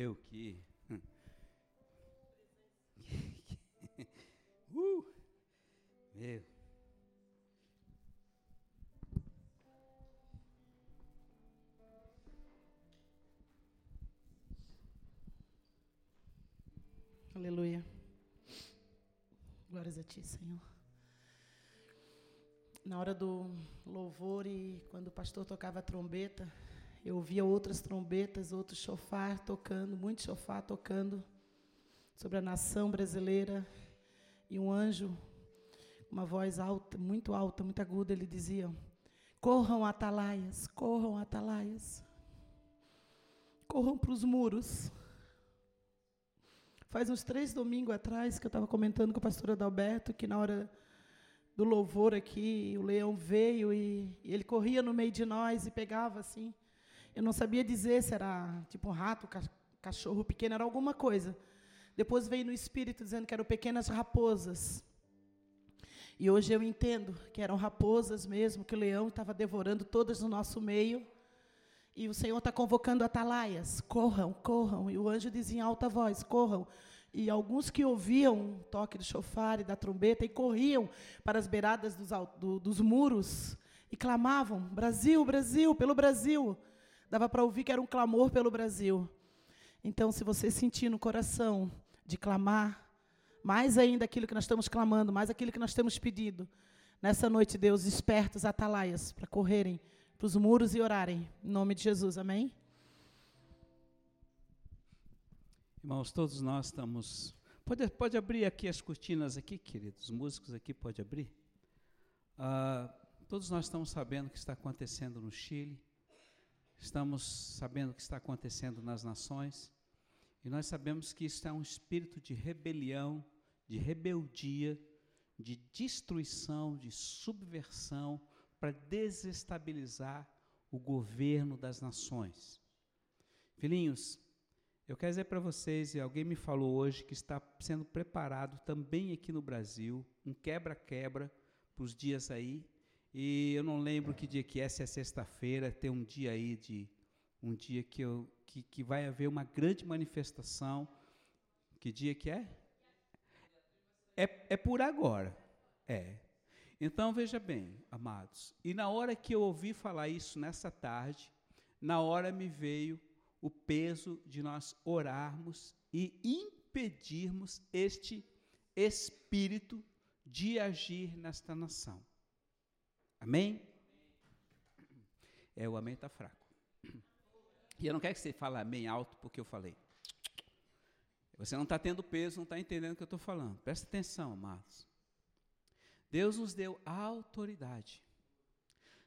Meu, que. uh, meu. Aleluia. Glórias a Ti, Senhor. Na hora do louvor e quando o pastor tocava a trombeta, eu ouvia outras trombetas, outros chofar tocando, muito chofar tocando sobre a nação brasileira. E um anjo, uma voz alta, muito alta, muito aguda, ele dizia: Corram, atalaias, corram, atalaias. Corram para os muros. Faz uns três domingos atrás que eu estava comentando com o pastor Adalberto que na hora do louvor aqui, o leão veio e, e, ele corria no meio de nós e pegava assim. Eu não sabia dizer se era tipo um rato, cachorro pequeno, era alguma coisa. Depois veio no espírito dizendo que eram pequenas raposas. E hoje eu entendo que eram raposas mesmo, que o leão estava devorando todas no nosso meio. E o Senhor está convocando atalaias, corram, corram. E o anjo dizia em alta voz, corram. E alguns que ouviam o toque do chofar e da trombeta e corriam para as beiradas dos, do, dos muros e clamavam: Brasil, Brasil, pelo Brasil. Dava para ouvir que era um clamor pelo Brasil. Então, se você sentir no coração de clamar, mais ainda aquilo que nós estamos clamando, mais aquilo que nós temos pedido, nessa noite, Deus, desperta os atalaias para correrem para os muros e orarem. Em nome de Jesus, amém? Irmãos, todos nós estamos. Pode, pode abrir aqui as cortinas aqui, queridos. Os músicos aqui pode abrir. Ah, todos nós estamos sabendo o que está acontecendo no Chile. Estamos sabendo o que está acontecendo nas nações. E nós sabemos que isso é um espírito de rebelião, de rebeldia, de destruição, de subversão, para desestabilizar o governo das nações. Filhinhos, eu quero dizer para vocês, e alguém me falou hoje que está sendo preparado também aqui no Brasil, um quebra-quebra para os dias aí. E eu não lembro que dia que é, se é sexta-feira, tem um dia aí de um dia que, eu, que, que vai haver uma grande manifestação. Que dia que é? É, é por agora. É. Então, veja bem, amados, e na hora que eu ouvi falar isso nessa tarde, na hora me veio o peso de nós orarmos e impedirmos este espírito de agir nesta nação. Amém? É, o amém está fraco. E eu não quero que você fale amém alto porque eu falei. Você não está tendo peso, não está entendendo o que eu estou falando. Presta atenção, amados. Deus nos deu autoridade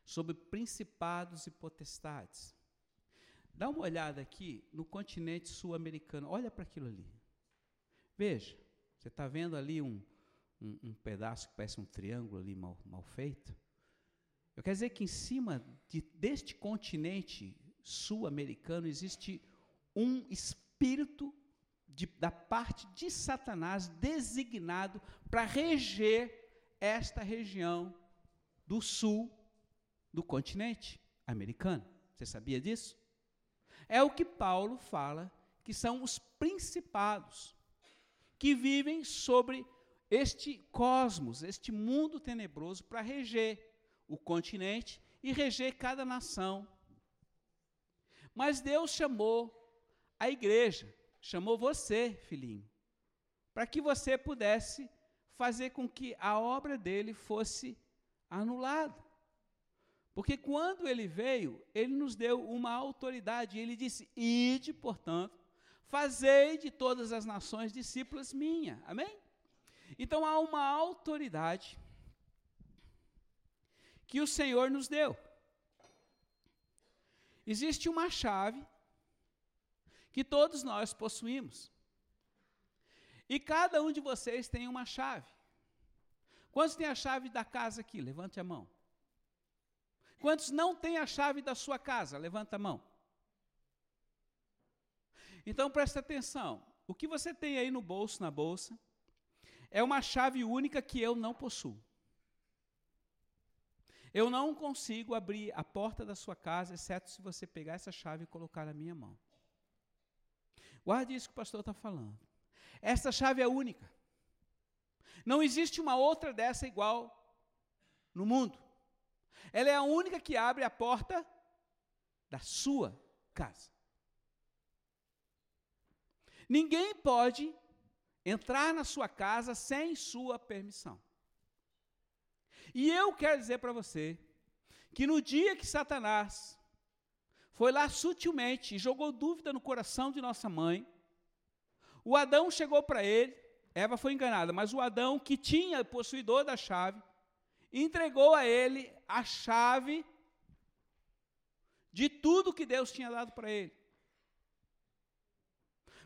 sobre principados e potestades. Dá uma olhada aqui no continente sul-americano, olha para aquilo ali. Veja, você está vendo ali um, um, um, pedaço que parece um triângulo ali mal, mal feito? Eu quero dizer que em cima de, deste continente sul-americano existe um espírito de, da parte de Satanás designado para reger esta região do sul do continente americano. Você sabia disso? É o que Paulo fala que são os principados que vivem sobre este cosmos, este mundo tenebroso, para reger o continente e reger cada nação. Mas Deus chamou a igreja, chamou você, filhinho, para que você pudesse fazer com que a obra dele fosse anulada. Porque quando ele veio, ele nos deu uma autoridade, ele disse: Ide, portanto, fazei de todas as nações discípulas minha. Amém? Então há uma autoridade que o Senhor nos deu. Existe uma chave que todos nós possuímos. E cada um de vocês tem uma chave. Quantos têm a chave da casa aqui? Levante a mão. Quantos não têm a chave da sua casa? Levanta a mão. Então presta atenção. O que você tem aí no bolso, na bolsa, é uma chave única que eu não possuo. Eu não consigo abrir a porta da sua casa, exceto se você pegar essa chave e colocar na minha mão. Guarde isso que o pastor está falando. Esta chave é única. Não existe uma outra dessa igual no mundo. Ela é a única que abre a porta da sua casa. Ninguém pode entrar na sua casa sem sua permissão. E eu quero dizer para você que no dia que Satanás foi lá sutilmente e jogou dúvida no coração de nossa mãe, o Adão chegou para ele, Eva foi enganada, mas o Adão, que tinha possuidor da chave, entregou a ele a chave de tudo que Deus tinha dado para ele.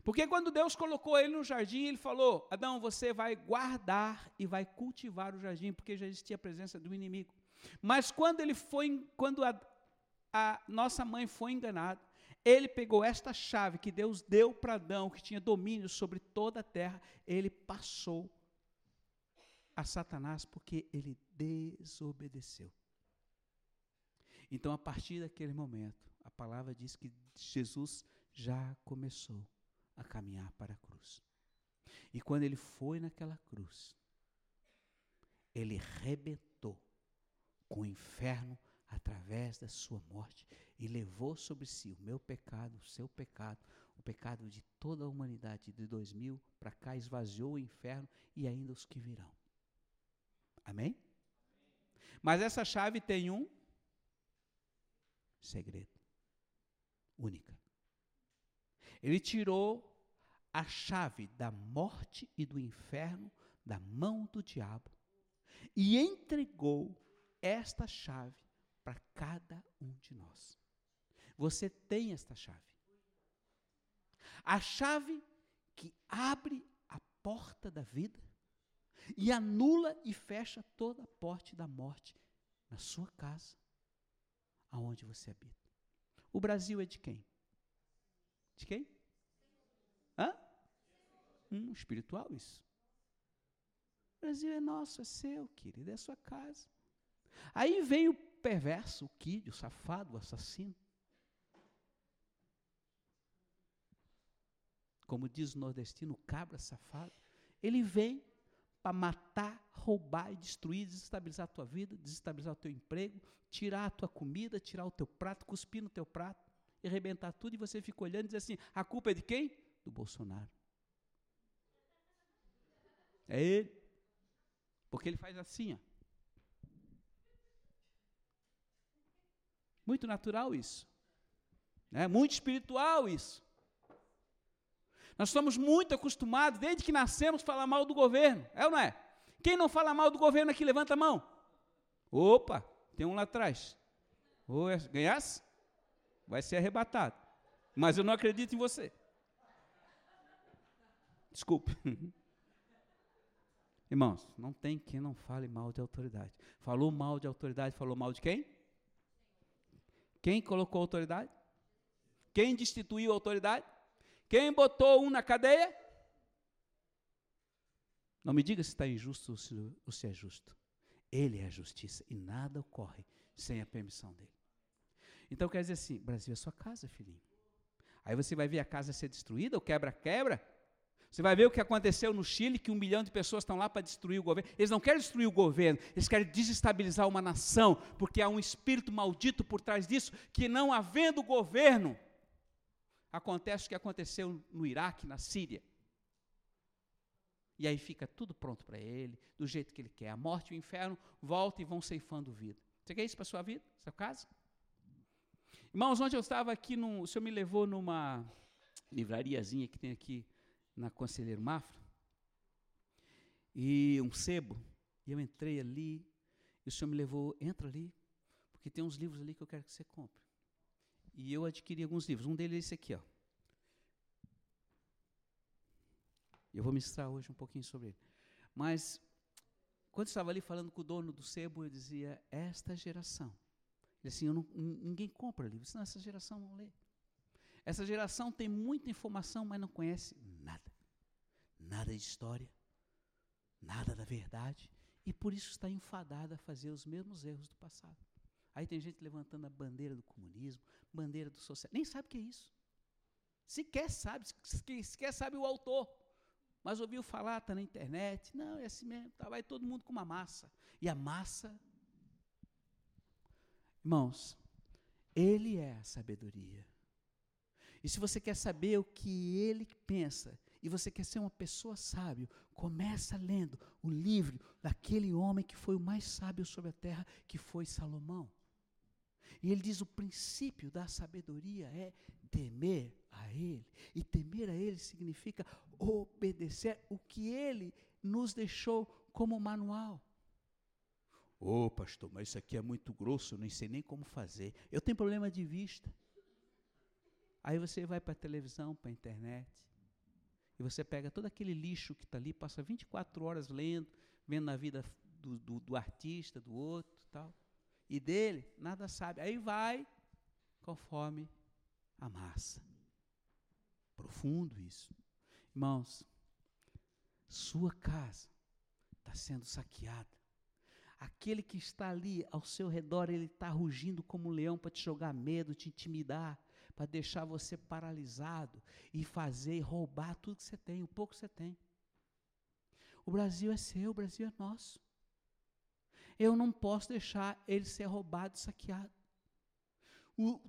Porque quando Deus colocou ele no jardim, ele falou: Adão, você vai guardar e vai cultivar o jardim, porque já existia a presença do inimigo. Mas quando ele foi, quando a, a nossa mãe foi enganada, ele pegou esta chave que Deus deu para Adão, que tinha domínio sobre toda a terra, ele passou a Satanás porque ele desobedeceu. Então, a partir daquele momento, a palavra diz que Jesus já começou a caminhar para a cruz. E quando ele foi naquela cruz, ele rebentou com o inferno através da sua morte e levou sobre si o meu pecado, o seu pecado, o pecado de toda a humanidade de 2000 para cá, esvaziou o inferno e ainda os que virão. Amém? Mas essa chave tem um segredo única. Ele tirou a chave da morte e do inferno da mão do diabo e entregou esta chave para cada um de nós. Você tem esta chave. A chave que abre a porta da vida e anula e fecha toda a porta da morte na sua casa, aonde você habita. O Brasil é de quem? De quem? Hum, espiritual isso. O Brasil é nosso, é seu, querido, é sua casa. Aí vem o perverso, o quídio, o safado, o assassino. Como diz o nordestino, o cabra safado. Ele vem para matar, roubar e destruir, desestabilizar a tua vida, desestabilizar o teu emprego, tirar a tua comida, tirar o teu prato, cuspir no teu prato, arrebentar tudo, e você fica olhando e diz assim: a culpa é de quem? Do Bolsonaro. É ele. Porque ele faz assim, ó. Muito natural isso. Né? Muito espiritual isso. Nós estamos muito acostumados, desde que nascemos, a falar mal do governo. É ou não é? Quem não fala mal do governo aqui, levanta a mão. Opa, tem um lá atrás. Ou é, ganhasse? Vai ser arrebatado. Mas eu não acredito em você. Desculpe. Irmãos, não tem quem não fale mal de autoridade. Falou mal de autoridade, falou mal de quem? Quem colocou autoridade? Quem destituiu a autoridade? Quem botou um na cadeia? Não me diga se está injusto ou se, ou se é justo. Ele é a justiça e nada ocorre sem a permissão dele. Então quer dizer assim: Brasil é sua casa, filhinho. Aí você vai ver a casa ser destruída, o quebra-quebra. Você vai ver o que aconteceu no Chile, que um milhão de pessoas estão lá para destruir o governo. Eles não querem destruir o governo, eles querem desestabilizar uma nação, porque há um espírito maldito por trás disso, que não havendo governo, acontece o que aconteceu no Iraque, na Síria. E aí fica tudo pronto para ele, do jeito que ele quer. A morte e o inferno voltam e vão ceifando vida. Você quer isso para a sua vida, sua casa? Irmãos, ontem eu estava aqui, num, o senhor me levou numa livrariazinha que tem aqui na Conselheiro Mafra, e um sebo, e eu entrei ali, e o senhor me levou, entra ali, porque tem uns livros ali que eu quero que você compre. E eu adquiri alguns livros, um deles é esse aqui, ó. Eu vou ministrar hoje um pouquinho sobre ele. Mas, quando estava ali falando com o dono do sebo, eu dizia, esta geração, ele assim, não, ninguém compra livro, senão essa geração não lê. Essa geração tem muita informação, mas não conhece nada. Nada de história, nada da verdade, e por isso está enfadada a fazer os mesmos erros do passado. Aí tem gente levantando a bandeira do comunismo, bandeira do socialismo, nem sabe o que é isso. Sequer sabe, sequer sabe o autor. Mas ouviu falar, está na internet. Não, é assim mesmo. Tá, vai todo mundo com uma massa. E a massa. Irmãos, ele é a sabedoria. E se você quer saber o que ele pensa, e você quer ser uma pessoa sábio, começa lendo o livro daquele homem que foi o mais sábio sobre a terra, que foi Salomão. E ele diz: o princípio da sabedoria é temer a Ele. E temer a Ele significa obedecer o que Ele nos deixou como manual. Ô oh, pastor, mas isso aqui é muito grosso, eu nem sei nem como fazer. Eu tenho problema de vista. Aí você vai para a televisão, para a internet, e você pega todo aquele lixo que está ali, passa 24 horas lendo, vendo a vida do, do, do artista, do outro tal. E dele, nada sabe. Aí vai conforme a massa. Profundo isso. Irmãos, sua casa está sendo saqueada. Aquele que está ali ao seu redor, ele está rugindo como um leão para te jogar medo, te intimidar, para deixar você paralisado e fazer, roubar tudo que você tem, o pouco que você tem. O Brasil é seu, o Brasil é nosso. Eu não posso deixar ele ser roubado, saqueado. O,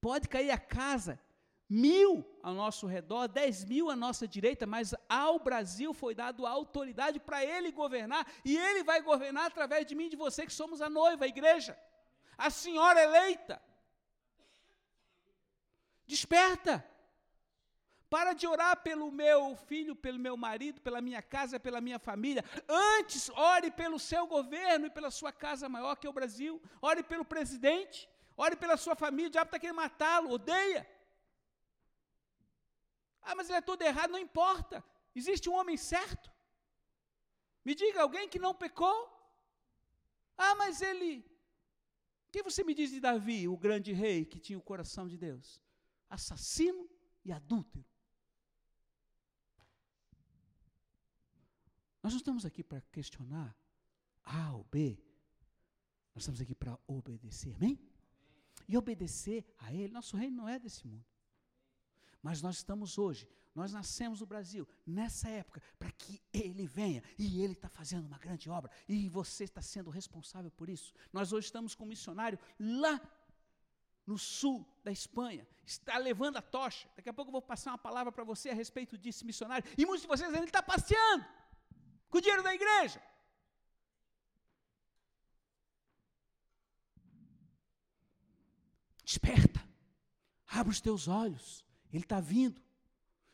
pode cair a casa mil ao nosso redor, dez mil à nossa direita, mas ao Brasil foi dado a autoridade para ele governar, e ele vai governar através de mim e de você, que somos a noiva, a igreja, a senhora eleita. Desperta! Para de orar pelo meu filho, pelo meu marido, pela minha casa, pela minha família. Antes, ore pelo seu governo e pela sua casa maior, que é o Brasil. Ore pelo presidente. Ore pela sua família. O diabo está querendo matá-lo. Odeia. Ah, mas ele é todo errado, não importa. Existe um homem certo? Me diga alguém que não pecou? Ah, mas ele. O que você me diz de Davi, o grande rei que tinha o coração de Deus? Assassino e adúltero. Nós não estamos aqui para questionar A ou B. Nós estamos aqui para obedecer, amém? E obedecer a Ele. Nosso reino não é desse mundo. Mas nós estamos hoje, nós nascemos no Brasil, nessa época, para que Ele venha. E Ele está fazendo uma grande obra. E você está sendo responsável por isso. Nós hoje estamos com um missionário lá no sul da Espanha. Está levando a tocha. Daqui a pouco eu vou passar uma palavra para você a respeito desse missionário. E muitos de vocês ele está passeando com o dinheiro da igreja. Desperta. Abre os teus olhos. Ele está vindo.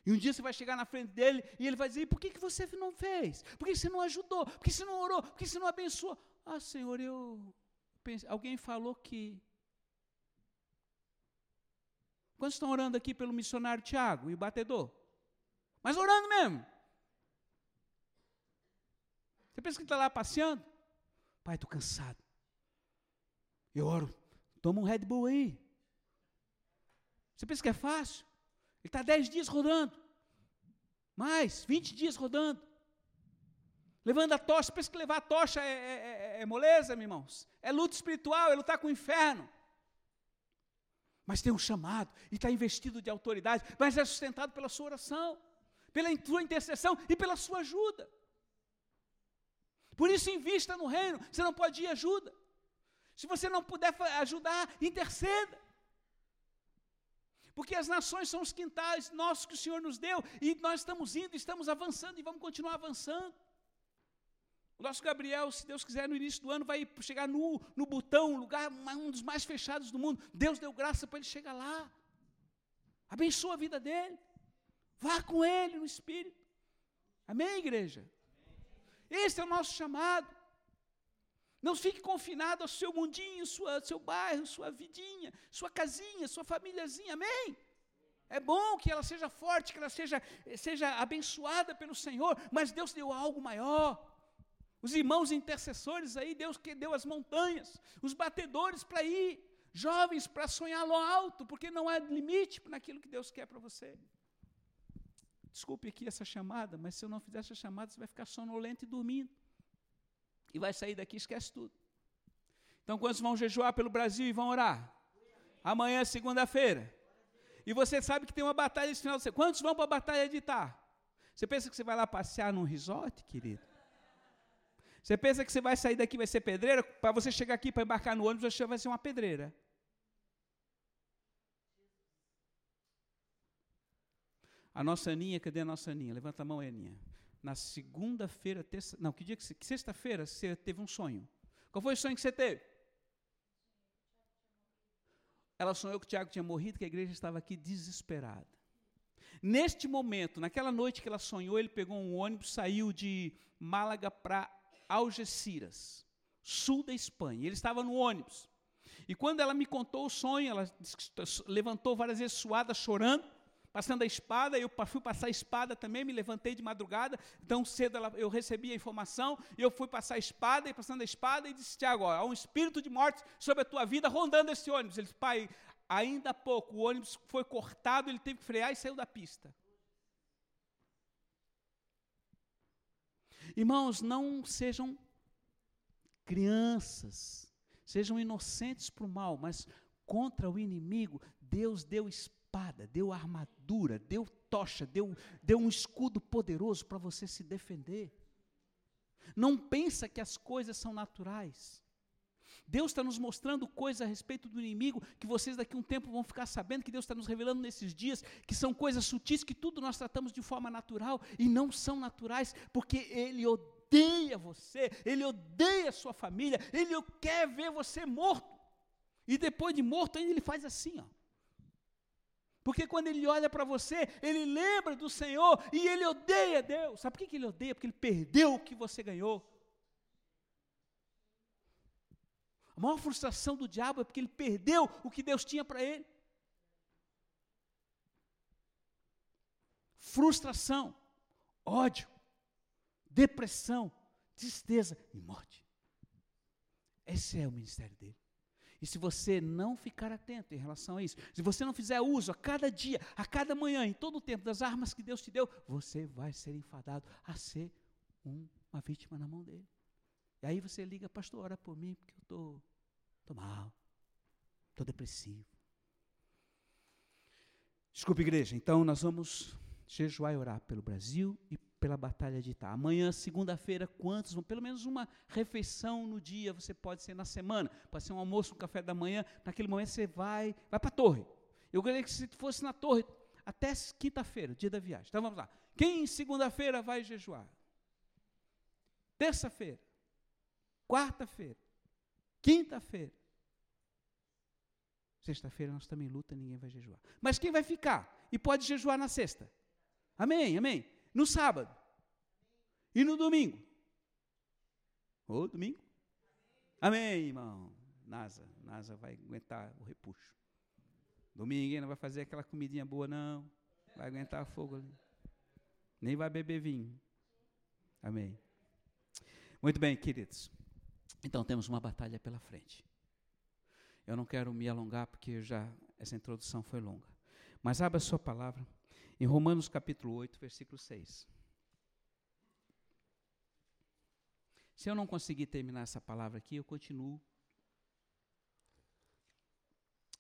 E um dia você vai chegar na frente dele e ele vai dizer: por que, que você não fez? Por que você não ajudou? Por que você não orou? Por que você não abençoou? Ah, Senhor, eu. Pense, alguém falou que. Quantos estão orando aqui pelo missionário Tiago e o batedor? Mas orando mesmo. Você pensa que está lá passeando? Pai, estou cansado. Eu oro. Toma um Red Bull aí. Você pensa que é fácil? Ele está 10 dias rodando. Mais, 20 dias rodando. Levando a tocha. Pensa que levar a tocha é, é, é, é moleza, meus irmãos? É luta espiritual, é lutar com o inferno. Mas tem um chamado e está investido de autoridade, mas é sustentado pela sua oração, pela sua intercessão e pela sua ajuda. Por isso, invista no reino. Você não pode ir ajuda. Se você não puder ajudar, interceda. Porque as nações são os quintais nossos que o Senhor nos deu, e nós estamos indo, estamos avançando e vamos continuar avançando. O nosso Gabriel, se Deus quiser, no início do ano, vai chegar no, no Butão, lugar, um dos mais fechados do mundo. Deus deu graça para ele chegar lá. Abençoa a vida dele. Vá com ele no Espírito. Amém, igreja? Esse é o nosso chamado. Não fique confinado ao seu mundinho, sua, seu bairro, sua vidinha, sua casinha, sua famíliazinha, amém? É bom que ela seja forte, que ela seja, seja abençoada pelo Senhor, mas Deus deu algo maior. Os irmãos intercessores aí, Deus que deu as montanhas, os batedores para ir, jovens para sonhar lo alto, porque não há limite naquilo que Deus quer para você. Desculpe aqui essa chamada, mas se eu não fizer essa chamada, você vai ficar sonolento e dormindo e vai sair daqui esquece tudo. Então, quantos vão jejuar pelo Brasil e vão orar? Amanhã, segunda-feira. e você sabe que tem uma batalha esse final de semana. Quantos vão para a batalha de Itar? Você pensa que você vai lá passear num resort, querido? Você pensa que você vai sair daqui vai ser pedreira? Para você chegar aqui para embarcar no ônibus, você vai ser uma pedreira. A nossa Aninha, cadê a nossa Aninha? Levanta a mão, Aninha. Na segunda-feira, terça, não, que dia que, que sexta-feira você teve um sonho. Qual foi o sonho que você teve? Ela sonhou que o Tiago tinha morrido, que a igreja estava aqui desesperada. Neste momento, naquela noite que ela sonhou, ele pegou um ônibus, saiu de Málaga para Algeciras, sul da Espanha. Ele estava no ônibus. E quando ela me contou o sonho, ela levantou várias vezes suada, chorando, passando a espada. Eu fui passar a espada também, me levantei de madrugada. Tão cedo ela, eu recebi a informação, e eu fui passar a espada, e passando a espada, e disse: Tiago, há um espírito de morte sobre a tua vida rondando esse ônibus. Ele disse: Pai, ainda há pouco o ônibus foi cortado, ele teve que frear e saiu da pista. Irmãos, não sejam crianças, sejam inocentes para o mal, mas contra o inimigo, Deus deu espada, deu armadura, deu tocha, deu, deu um escudo poderoso para você se defender. Não pensa que as coisas são naturais. Deus está nos mostrando coisas a respeito do inimigo que vocês daqui a um tempo vão ficar sabendo, que Deus está nos revelando nesses dias, que são coisas sutis que tudo nós tratamos de forma natural e não são naturais, porque Ele odeia você, Ele odeia a sua família, Ele quer ver você morto. E depois de morto, ainda Ele faz assim, ó. Porque quando ele olha para você, ele lembra do Senhor e ele odeia Deus. Sabe por que ele odeia? Porque ele perdeu o que você ganhou. A maior frustração do diabo é porque ele perdeu o que Deus tinha para ele. Frustração, ódio, depressão, tristeza e morte. Esse é o ministério dele. E se você não ficar atento em relação a isso, se você não fizer uso a cada dia, a cada manhã, em todo o tempo, das armas que Deus te deu, você vai ser enfadado a ser um, uma vítima na mão dele. E aí você liga, pastor, ora por mim, porque eu estou tô, tô mal, estou depressivo. Desculpe, igreja, então nós vamos jejuar e orar pelo Brasil e pela batalha de Itá. Amanhã, segunda-feira, quantos vão? Pelo menos uma refeição no dia, você pode ser na semana, pode ser um almoço, um café da manhã, naquele momento você vai, vai para a torre. Eu queria que se fosse na torre, até quinta-feira, dia da viagem. Então vamos lá. Quem segunda-feira vai jejuar? Terça-feira, quarta-feira, quinta-feira. Sexta-feira nós também luta, ninguém vai jejuar. Mas quem vai ficar? E pode jejuar na sexta. Amém, amém. No sábado. E no domingo. Ô, domingo. Amém, irmão. Nasa, Nasa vai aguentar o repuxo. Domingo não vai fazer aquela comidinha boa, não. Vai aguentar fogo ali. Nem vai beber vinho. Amém. Muito bem, queridos. Então temos uma batalha pela frente. Eu não quero me alongar porque já essa introdução foi longa. Mas abra a sua palavra em Romanos capítulo 8, versículo 6. Se eu não conseguir terminar essa palavra aqui, eu continuo.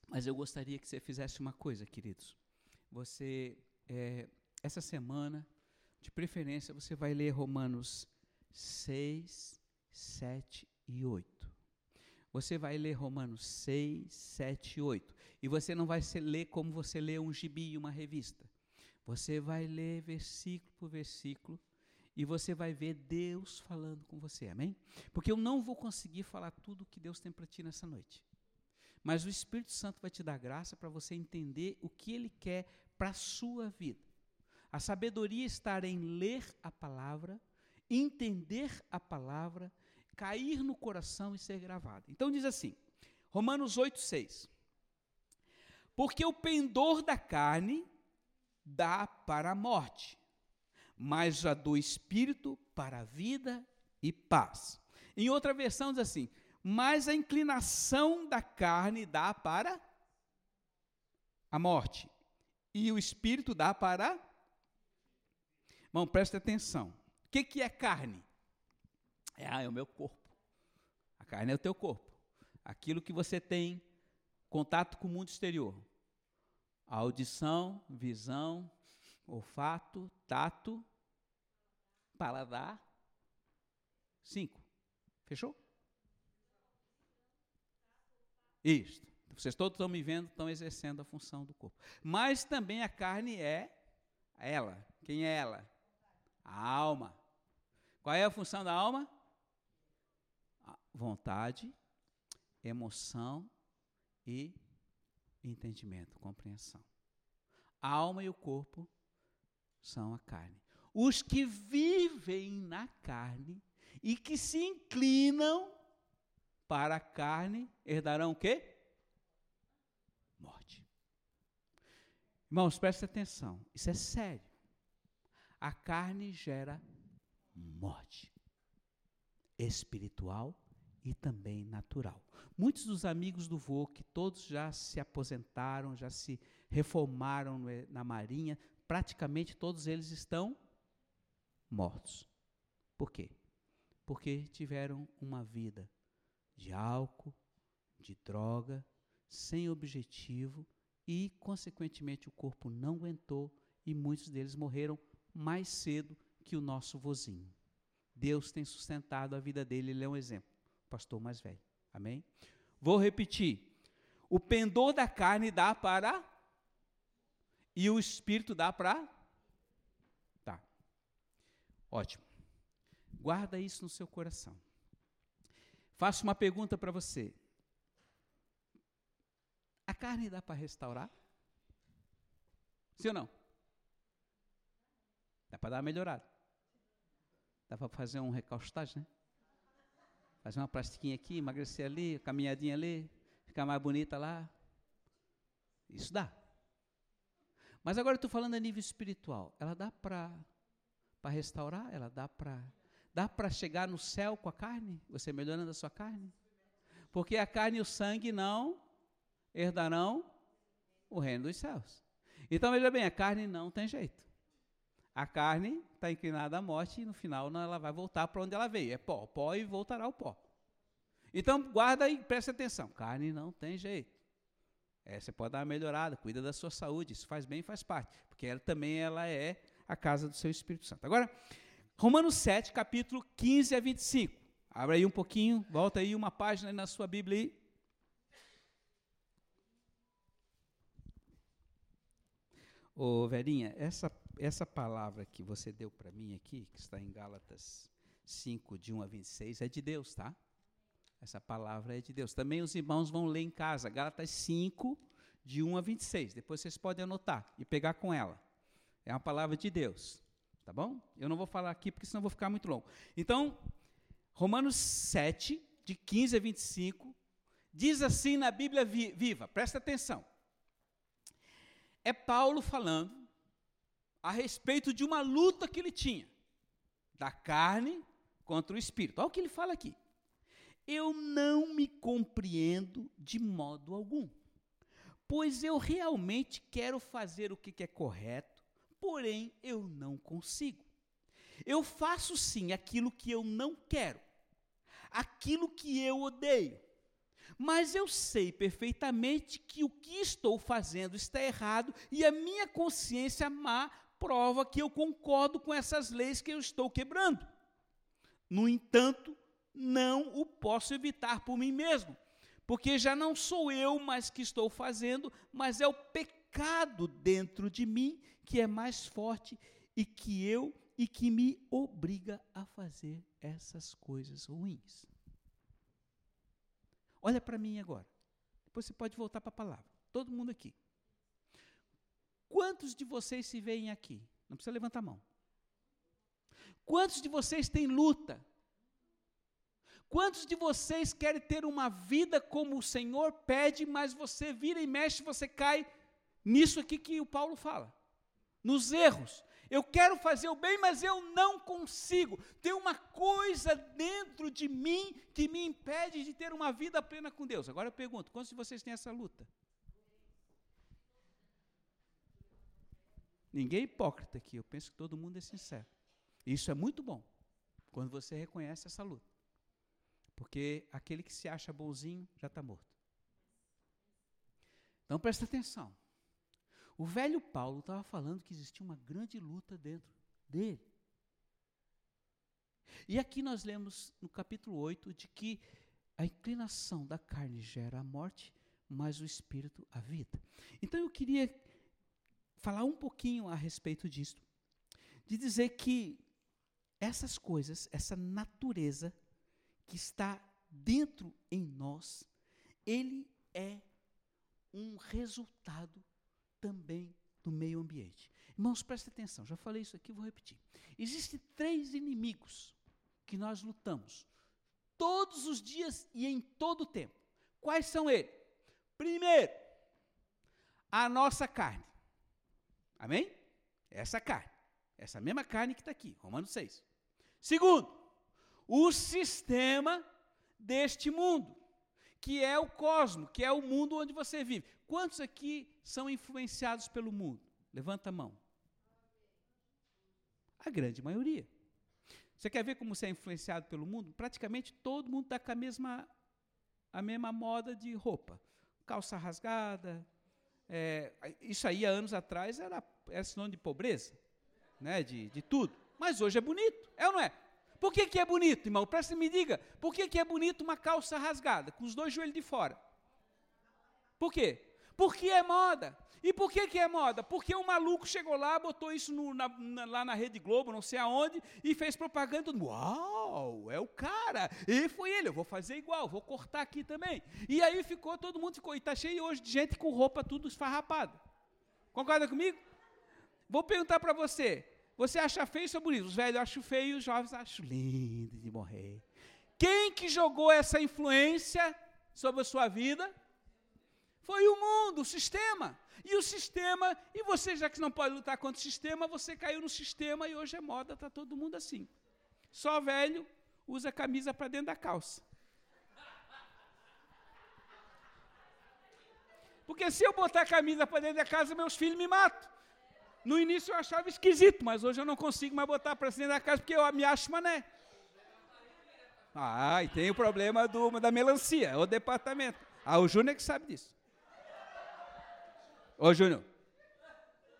Mas eu gostaria que você fizesse uma coisa, queridos. Você, é, essa semana, de preferência, você vai ler Romanos 6, 7 e 8. Você vai ler Romanos 6, 7 e 8. E você não vai ler como você lê um gibi uma revista. Você vai ler versículo por versículo e você vai ver Deus falando com você, amém? Porque eu não vou conseguir falar tudo o que Deus tem para ti nessa noite. Mas o Espírito Santo vai te dar graça para você entender o que Ele quer para a sua vida. A sabedoria está em ler a palavra, entender a palavra, cair no coração e ser gravada. Então diz assim, Romanos 8, 6. Porque o pendor da carne dá para a morte, mas a do espírito para a vida e paz. Em outra versão diz assim: mas a inclinação da carne dá para a morte, e o espírito dá para. Irmão, preste atenção. O que, que é carne? É, ah, é o meu corpo. A carne é o teu corpo. Aquilo que você tem contato com o mundo exterior Audição, visão, olfato, tato, paladar. Cinco. Fechou? Isso. Vocês todos estão me vendo, estão exercendo a função do corpo. Mas também a carne é ela. Quem é ela? A alma. Qual é a função da alma? Vontade, emoção e entendimento, compreensão. A alma e o corpo são a carne. Os que vivem na carne e que se inclinam para a carne herdarão o quê? Morte. Irmãos, prestem atenção, isso é sério. A carne gera morte espiritual e também natural. Muitos dos amigos do vô, que todos já se aposentaram, já se reformaram na Marinha, praticamente todos eles estão mortos. Por quê? Porque tiveram uma vida de álcool, de droga, sem objetivo e, consequentemente, o corpo não aguentou e muitos deles morreram mais cedo que o nosso vozinho. Deus tem sustentado a vida dele, ele é um exemplo, pastor mais velho. Amém? Vou repetir. O pendor da carne dá para e o espírito dá para Tá. Ótimo. Guarda isso no seu coração. Faço uma pergunta para você. A carne dá para restaurar? Sim ou não? Dá para dar uma melhorada. Dá para fazer um recaustagem, né? Fazer uma plastiquinha aqui, emagrecer ali, caminhadinha ali, ficar mais bonita lá. Isso dá. Mas agora eu estou falando a nível espiritual. Ela dá para restaurar? Ela dá para dá para chegar no céu com a carne? Você melhorando a sua carne? Porque a carne e o sangue não herdarão o reino dos céus. Então veja bem, a carne não tem jeito. A carne está inclinada à morte e no final ela vai voltar para onde ela veio. É pó, pó e voltará ao pó. Então guarda e preste atenção. Carne não tem jeito. É, você pode dar uma melhorada, cuida da sua saúde, isso faz bem e faz parte, porque ela também ela é a casa do seu Espírito Santo. Agora, Romanos 7, capítulo 15 a 25. Abra aí um pouquinho, volta aí uma página na sua Bíblia aí. Ô, Verinha, essa essa palavra que você deu para mim aqui, que está em Gálatas 5, de 1 a 26, é de Deus, tá? Essa palavra é de Deus. Também os irmãos vão ler em casa, Gálatas 5, de 1 a 26. Depois vocês podem anotar e pegar com ela. É uma palavra de Deus, tá bom? Eu não vou falar aqui porque senão vou ficar muito longo. Então, Romanos 7, de 15 a 25, diz assim na Bíblia viva, presta atenção. É Paulo falando a respeito de uma luta que ele tinha, da carne contra o espírito. Olha o que ele fala aqui. Eu não me compreendo de modo algum, pois eu realmente quero fazer o que é correto, porém eu não consigo. Eu faço sim aquilo que eu não quero, aquilo que eu odeio. Mas eu sei perfeitamente que o que estou fazendo está errado e a minha consciência má prova que eu concordo com essas leis que eu estou quebrando. No entanto, não o posso evitar por mim mesmo, porque já não sou eu mais que estou fazendo, mas é o pecado dentro de mim que é mais forte e que eu e que me obriga a fazer essas coisas ruins. Olha para mim agora. Depois você pode voltar para a palavra. Todo mundo aqui. Quantos de vocês se veem aqui? Não precisa levantar a mão. Quantos de vocês têm luta? Quantos de vocês querem ter uma vida como o Senhor pede, mas você vira e mexe, você cai nisso aqui que o Paulo fala, nos erros. Eu quero fazer o bem, mas eu não consigo. Tem uma coisa dentro de mim que me impede de ter uma vida plena com Deus. Agora eu pergunto: quantos de vocês têm essa luta? Ninguém é hipócrita aqui, eu penso que todo mundo é sincero. Isso é muito bom, quando você reconhece essa luta. Porque aquele que se acha bonzinho já está morto. Então presta atenção. O velho Paulo estava falando que existia uma grande luta dentro dele. E aqui nós lemos no capítulo 8 de que a inclinação da carne gera a morte, mas o espírito a vida. Então eu queria falar um pouquinho a respeito disso, de dizer que essas coisas, essa natureza que está dentro em nós, ele é um resultado também do meio ambiente. Irmãos, preste atenção, já falei isso aqui, vou repetir. Existem três inimigos que nós lutamos todos os dias e em todo o tempo. Quais são eles? Primeiro, a nossa carne. Amém? Essa carne. Essa mesma carne que está aqui, Romanos 6. Segundo, o sistema deste mundo, que é o cosmo, que é o mundo onde você vive. Quantos aqui são influenciados pelo mundo? Levanta a mão. A grande maioria. Você quer ver como você é influenciado pelo mundo? Praticamente todo mundo está com a mesma, a mesma moda de roupa. Calça rasgada. É, isso aí, há anos atrás, era, era sinônimo de pobreza, né, de, de tudo. Mas hoje é bonito, é ou não é? Por que, que é bonito, irmão? Presta me diga, por que, que é bonito uma calça rasgada, com os dois joelhos de fora? Por quê? Porque é moda. E por que, que é moda? Porque o maluco chegou lá, botou isso no, na, na, lá na Rede Globo, não sei aonde, e fez propaganda. Uau, é o cara. E foi ele, eu vou fazer igual, vou cortar aqui também. E aí ficou, todo mundo ficou. E está cheio hoje de gente com roupa tudo esfarrapada. Concorda comigo? Vou perguntar para você. Você acha feio ou bonito? Os velhos acham feio, os jovens acham lindo de morrer. Quem que jogou essa influência sobre a sua vida? Foi o mundo, o sistema. E o sistema, e você, já que não pode lutar contra o sistema, você caiu no sistema e hoje é moda, está todo mundo assim. Só velho usa camisa para dentro da calça. Porque se eu botar a camisa para dentro da casa, meus filhos me matam. No início eu achava esquisito, mas hoje eu não consigo mais botar para dentro da casa porque eu me acho mané. Ah, e tem o problema do, da melancia, é o departamento. Ah, o Júnior é que sabe disso. Ô, Júnior,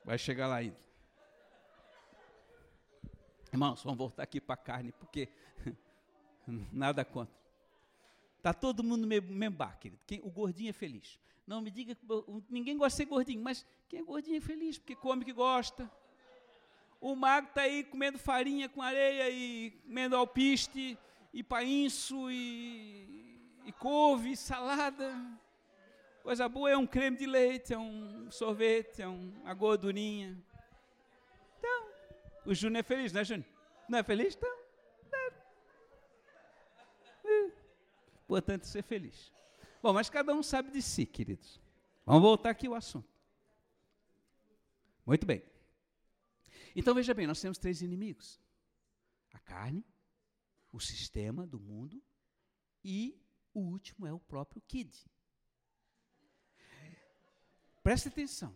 vai chegar lá ainda. Irmãos, vamos voltar aqui para a carne, porque nada contra. Está todo mundo mesmo bar, querido. Quem, o gordinho é feliz. Não me diga que ninguém gosta de ser gordinho, mas quem é gordinho é feliz, porque come que gosta. O mago está aí comendo farinha com areia e comendo alpiste e painço e, e couve, salada. Coisa boa é um creme de leite, é um sorvete, é uma gordurinha. Então, o Júnior é feliz, né, Júnior? Não é feliz? Então, é. é. Importante ser feliz. Bom, mas cada um sabe de si, queridos. Vamos voltar aqui ao assunto. Muito bem. Então veja bem, nós temos três inimigos: a carne, o sistema do mundo e o último é o próprio Kid. Preste atenção.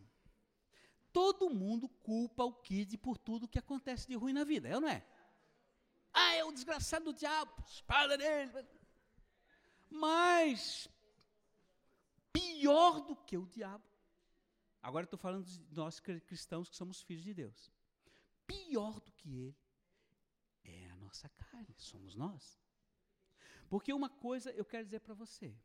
Todo mundo culpa o Kid por tudo que acontece de ruim na vida, é ou não é? Ah, é o desgraçado do diabo, espada dele. Mas, pior do que o diabo, agora estou falando de nós cristãos que somos filhos de Deus. Pior do que ele é a nossa carne, somos nós. Porque uma coisa eu quero dizer para você: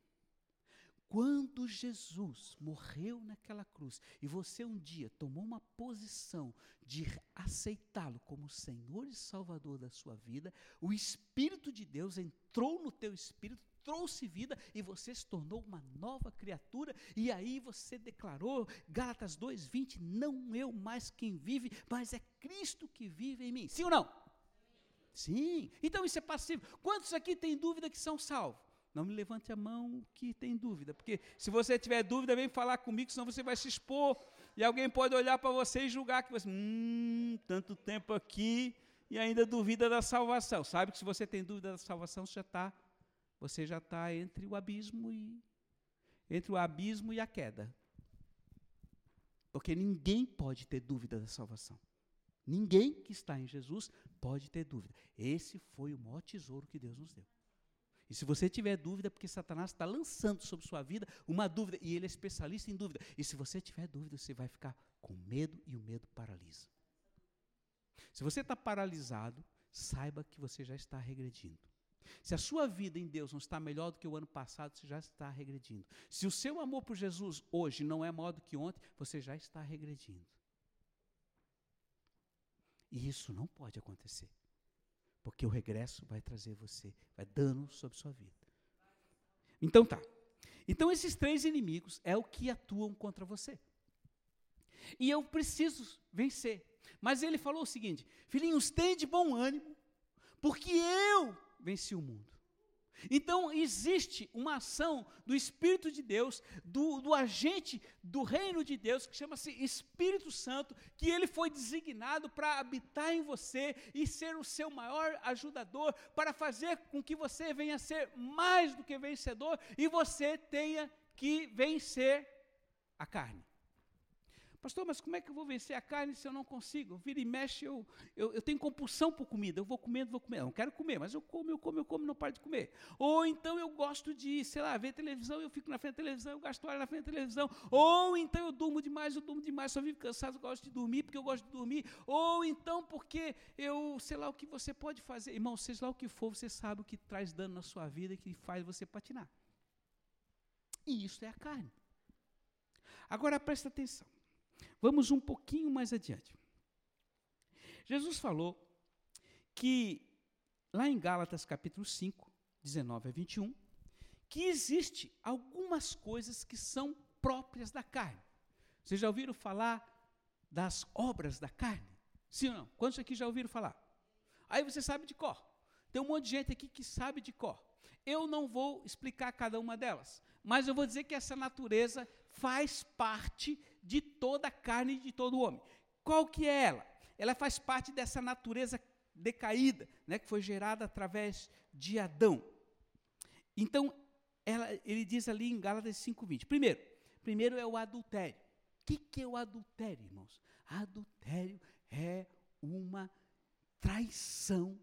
quando Jesus morreu naquela cruz e você um dia tomou uma posição de aceitá-lo como Senhor e Salvador da sua vida, o Espírito de Deus entrou no teu espírito, trouxe vida e você se tornou uma nova criatura, e aí você declarou, Gálatas 2:20, não eu mais quem vive, mas é Cristo que vive em mim. Sim ou não? Sim. Então isso é passivo. Quantos aqui têm dúvida que são salvos? Não me levante a mão que tem dúvida, porque se você tiver dúvida, vem falar comigo, senão você vai se expor. E alguém pode olhar para você e julgar que você, hum, tanto tempo aqui e ainda duvida da salvação. Sabe que se você tem dúvida da salvação, você já está, você já está entre o abismo e entre o abismo e a queda. Porque ninguém pode ter dúvida da salvação. Ninguém que está em Jesus pode ter dúvida. Esse foi o maior tesouro que Deus nos deu. E se você tiver dúvida, é porque Satanás está lançando sobre sua vida uma dúvida, e ele é especialista em dúvida. E se você tiver dúvida, você vai ficar com medo e o medo paralisa. Se você está paralisado, saiba que você já está regredindo. Se a sua vida em Deus não está melhor do que o ano passado, você já está regredindo. Se o seu amor por Jesus hoje não é maior do que ontem, você já está regredindo. E isso não pode acontecer. Porque o regresso vai trazer você, vai dano sobre sua vida. Então tá. Então esses três inimigos é o que atuam contra você. E eu preciso vencer. Mas ele falou o seguinte: Filhinhos, tem de bom ânimo, porque eu venci o mundo. Então, existe uma ação do Espírito de Deus, do, do agente do reino de Deus, que chama-se Espírito Santo, que ele foi designado para habitar em você e ser o seu maior ajudador, para fazer com que você venha a ser mais do que vencedor e você tenha que vencer a carne. Pastor, mas como é que eu vou vencer a carne se eu não consigo? Vira e mexe, eu, eu, eu tenho compulsão por comida. Eu vou comendo, vou comer. Eu não quero comer, mas eu como, eu como, eu como, não paro de comer. Ou então eu gosto de, sei lá, ver televisão, eu fico na frente da televisão, eu gasto hora na frente da televisão. Ou então eu durmo demais, eu durmo demais, só vivo cansado, eu gosto de dormir porque eu gosto de dormir. Ou então porque eu, sei lá o que você pode fazer. Irmão, seja lá o que for, você sabe o que traz dano na sua vida que faz você patinar. E isso é a carne. Agora presta atenção. Vamos um pouquinho mais adiante. Jesus falou que, lá em Gálatas capítulo 5, 19 a 21, que existe algumas coisas que são próprias da carne. Vocês já ouviram falar das obras da carne? Sim ou não? Quantos aqui já ouviram falar? Aí você sabe de cor. Tem um monte de gente aqui que sabe de cor. Eu não vou explicar cada uma delas, mas eu vou dizer que essa natureza faz parte de toda a carne de todo o homem. Qual que é ela? Ela faz parte dessa natureza decaída, né, que foi gerada através de Adão. Então, ela, ele diz ali em Gálatas 5:20. Primeiro, primeiro é o adultério. O que, que é o adultério, irmãos? Adultério é uma traição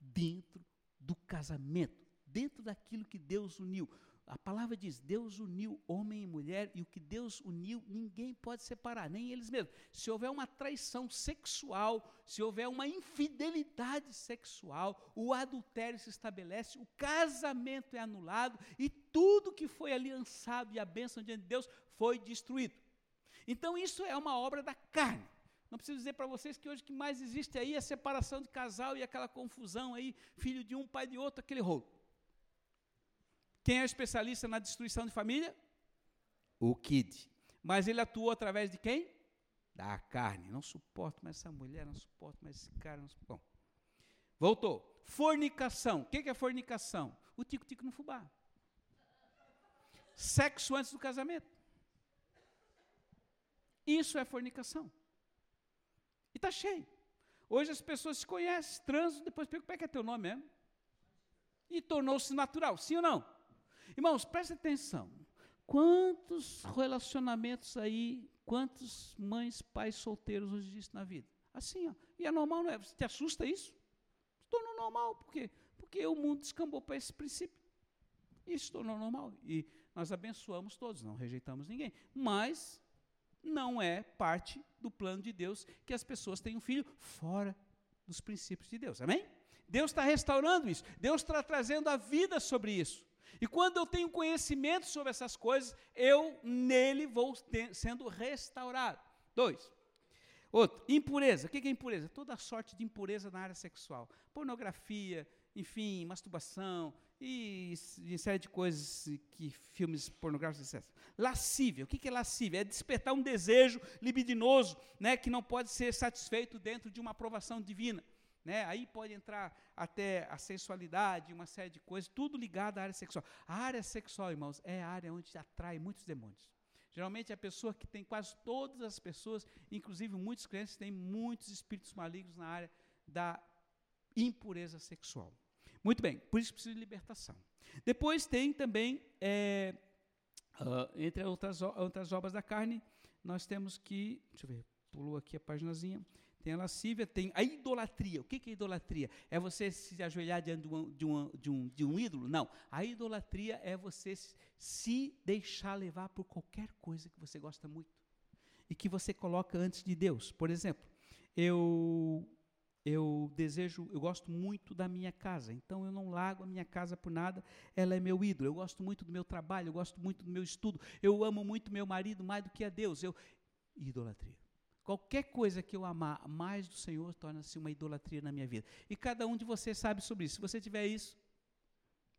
dentro do casamento, dentro daquilo que Deus uniu. A palavra diz: Deus uniu homem e mulher, e o que Deus uniu, ninguém pode separar, nem eles mesmos. Se houver uma traição sexual, se houver uma infidelidade sexual, o adultério se estabelece, o casamento é anulado e tudo que foi aliançado e a bênção diante de Deus foi destruído. Então, isso é uma obra da carne. Não preciso dizer para vocês que hoje o que mais existe aí é a separação de casal e aquela confusão aí, filho de um, pai de outro, aquele rolo. Quem é especialista na destruição de família? O Kid. Mas ele atuou através de quem? Da carne. Não suporto mais essa mulher, não suporto mais esse cara. Não suporto. Bom, voltou. Fornicação. O que é fornicação? O tico-tico no fubá. Sexo antes do casamento. Isso é fornicação. E está cheio. Hoje as pessoas se conhecem, transam, depois perguntam como é que é teu nome mesmo? E tornou-se natural, sim ou não? Irmãos, preste atenção. Quantos relacionamentos aí, quantos mães, pais solteiros hoje existem na vida? Assim, ó. E é normal, não é? Você te assusta isso? Se tornou normal, por quê? Porque o mundo descambou para esse princípio. Isso tornou normal. E nós abençoamos todos, não rejeitamos ninguém. Mas não é parte do plano de Deus que as pessoas tenham filho fora dos princípios de Deus. Amém? Deus está restaurando isso. Deus está trazendo a vida sobre isso. E quando eu tenho conhecimento sobre essas coisas, eu nele vou ter, sendo restaurado. Dois. Outro, impureza. O que é impureza? Toda sorte de impureza na área sexual. Pornografia, enfim, masturbação e, e série de coisas que filmes pornográficos, etc. Lascívia. O que é lascívia? É despertar um desejo libidinoso, né, que não pode ser satisfeito dentro de uma aprovação divina. Né? Aí pode entrar até a sensualidade, uma série de coisas, tudo ligado à área sexual. A área sexual, irmãos, é a área onde atrai muitos demônios. Geralmente é a pessoa que tem quase todas as pessoas, inclusive muitos crentes, têm muitos espíritos malignos na área da impureza sexual. Muito bem, por isso precisa de libertação. Depois tem também, é, uh, entre outras, outras obras da carne, nós temos que, deixa eu ver, pulou aqui a paginazinha, Tem a lascívia, tem a idolatria. O que é idolatria? É você se ajoelhar diante de um, de um, de um, de um ídolo? Não. A idolatria é você se deixar levar por qualquer coisa que você gosta muito e que você coloca antes de Deus. Por exemplo, eu eu desejo, eu gosto muito da minha casa, então eu não largo a minha casa por nada, ela é meu ídolo. Eu gosto muito do meu trabalho, eu gosto muito do meu estudo, eu amo muito meu marido mais do que a Deus. Eu idolatria. Qualquer coisa que eu amar mais do Senhor torna-se uma idolatria na minha vida. E cada um de vocês sabe sobre isso. Se você tiver isso,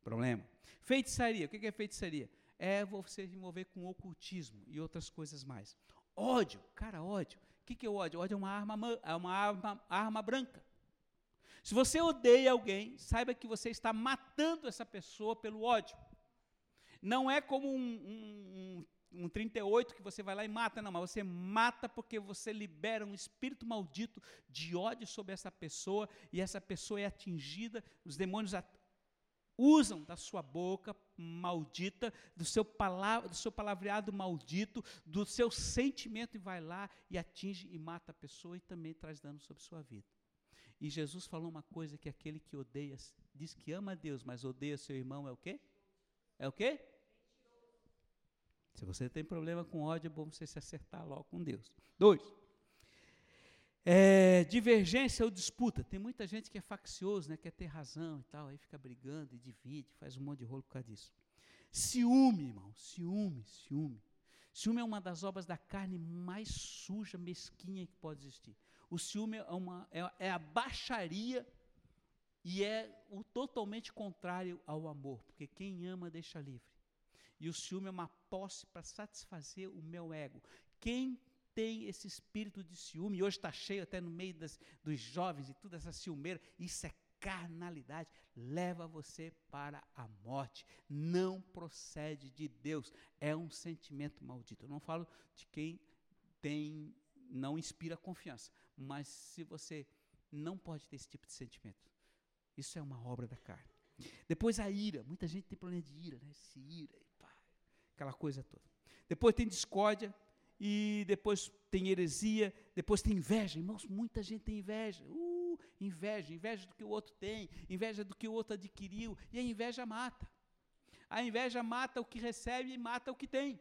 problema. Feitiçaria, o que é feitiçaria? É você se envolver com ocultismo e outras coisas mais. Ódio, cara, ódio. O que, é ódio? Ódio é uma arma, é uma arma, arma branca. Se você odeia alguém, saiba que você está matando essa pessoa pelo ódio. Não é como um, um, um 38 que você vai lá e mata, não, mas você mata porque você libera um espírito maldito de ódio sobre essa pessoa e essa pessoa é atingida, os demônios usam da sua boca maldita, do seu, do seu palavreado maldito, do seu sentimento, e vai lá e atinge e mata a pessoa e também traz dano sobre sua vida. E Jesus falou uma coisa que aquele que odeia, diz que ama a Deus, mas odeia seu irmão, é o quê? É o quê? Se você tem problema com ódio, é bom você se acertar logo com Deus. Dois. É, divergência ou disputa. Tem muita gente que é faccioso, né, quer ter razão e tal, aí fica brigando e divide, faz um monte de rolo por causa disso. Ciúme, irmão, ciúme, ciúme. Ciúme é uma das obras da carne mais suja, mesquinha que pode existir. O ciúme é, uma, é, é a baixaria e é o totalmente contrário ao amor, porque quem ama deixa livre. E o ciúme é uma posse para satisfazer o meu ego. Quem tem esse espírito de ciúme, e hoje está cheio até no meio das, dos jovens e toda essa ciumeira, isso é carnalidade, leva você para a morte, não procede de Deus, é um sentimento maldito. Eu não falo de quem tem, não inspira confiança, mas se você não pode ter esse tipo de sentimento, isso é uma obra da carne. Depois a ira, muita gente tem problema de ira, né? Se ira, aquela coisa toda. Depois tem discórdia, e depois tem heresia, depois tem inveja. Irmãos, muita gente tem inveja. Uh, inveja, inveja do que o outro tem, inveja do que o outro adquiriu, e a inveja mata. A inveja mata o que recebe e mata o que tem.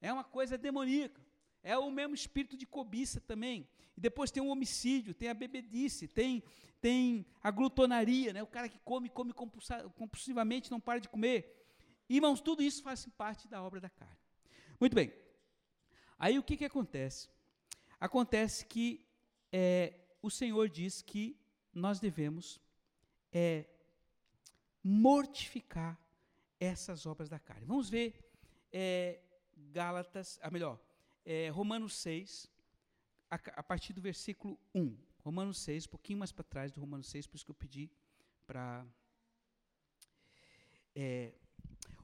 É uma coisa demoníaca. É o mesmo espírito de cobiça também. E depois tem o homicídio, tem a bebedice, tem, tem a glutonaria, né? o cara que come, come compulsivamente, não para de comer. Irmãos, tudo isso faz parte da obra da carne. Muito bem, Aí o que, que acontece? Acontece que é, o Senhor diz que nós devemos é, mortificar essas obras da carne. Vamos ver é, Gálatas, a melhor, é, Romanos 6, a, a, partir do versículo 1. Romanos 6, um pouquinho mais para trás do Romanos 6, por isso que eu pedi para. É,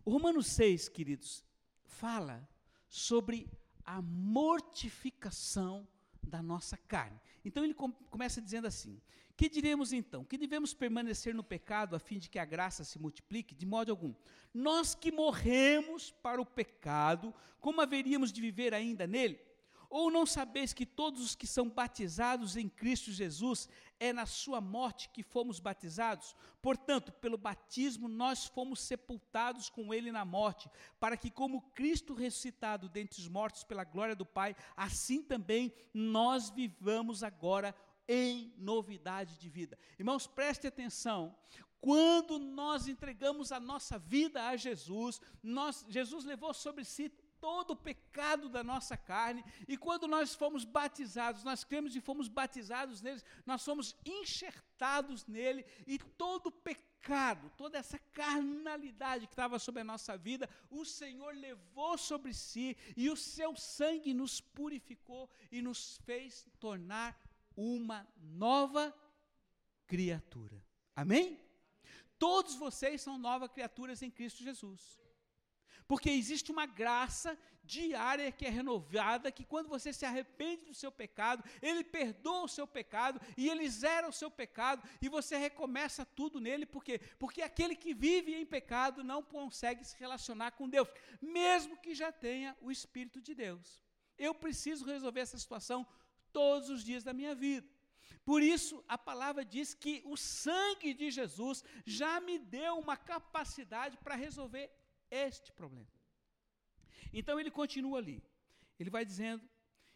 o Romanos 6, queridos, fala sobre a mortificação da nossa carne. Então ele com, começa dizendo assim: Que diremos então? Que devemos permanecer no pecado a fim de que a graça se multiplique? De modo algum. Nós que morremos para o pecado, como haveríamos de viver ainda nele? Ou não sabeis que todos os que são batizados em Cristo Jesus é na sua morte que fomos batizados? Portanto, pelo batismo nós fomos sepultados com ele na morte, para que como Cristo ressuscitado dentre os mortos pela glória do Pai, assim também nós vivamos agora em novidade de vida. Irmãos, preste atenção. Quando nós entregamos a nossa vida a Jesus, nós, Jesus levou sobre si todo o pecado da nossa carne, e quando nós fomos batizados, nós cremos e fomos batizados nele, nós fomos enxertados nele, e todo o pecado, toda essa carnalidade que estava sobre a nossa vida, o Senhor levou sobre si, e o seu sangue nos purificou e nos fez tornar uma nova criatura. Amém? Todos vocês são novas criaturas em Cristo Jesus. Porque existe uma graça diária que é renovada, que quando você se arrepende do seu pecado, ele perdoa o seu pecado e ele zera o seu pecado e você recomeça tudo nele, por quê? Porque aquele que vive em pecado não consegue se relacionar com Deus, mesmo que já tenha o Espírito de Deus. Eu preciso resolver essa situação todos os dias da minha vida. Por isso, a palavra diz que o sangue de Jesus já me deu uma capacidade para resolver este problema. Então, ele continua ali. Ele vai dizendo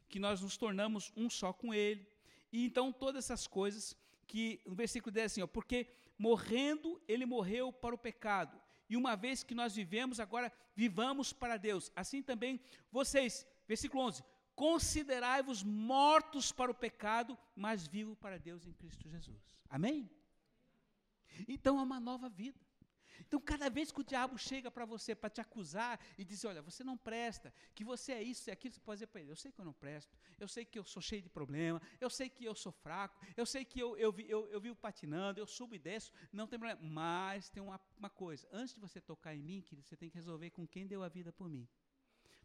que nós nos tornamos um só com ele. E então, todas essas coisas que, no versículo 10, assim, ó, porque morrendo, ele morreu para o pecado. E uma vez que nós vivemos, agora vivamos para Deus. Assim também vocês, versículo 11: considerai-vos mortos para o pecado, mas vivos para Deus em Cristo Jesus. Amém? Então é uma nova vida. Então, cada vez que o diabo chega para você para te acusar e dizer, olha, você não presta, que você é isso e aquilo, você pode dizer para ele, eu sei que eu não presto, eu sei que eu sou cheio de problema, eu sei que eu sou fraco, eu sei que eu, eu, eu, eu vivo patinando, eu subo e desço, não tem problema. Mas tem uma, uma coisa, antes de você tocar em mim, querido, você tem que resolver com quem deu a vida por mim.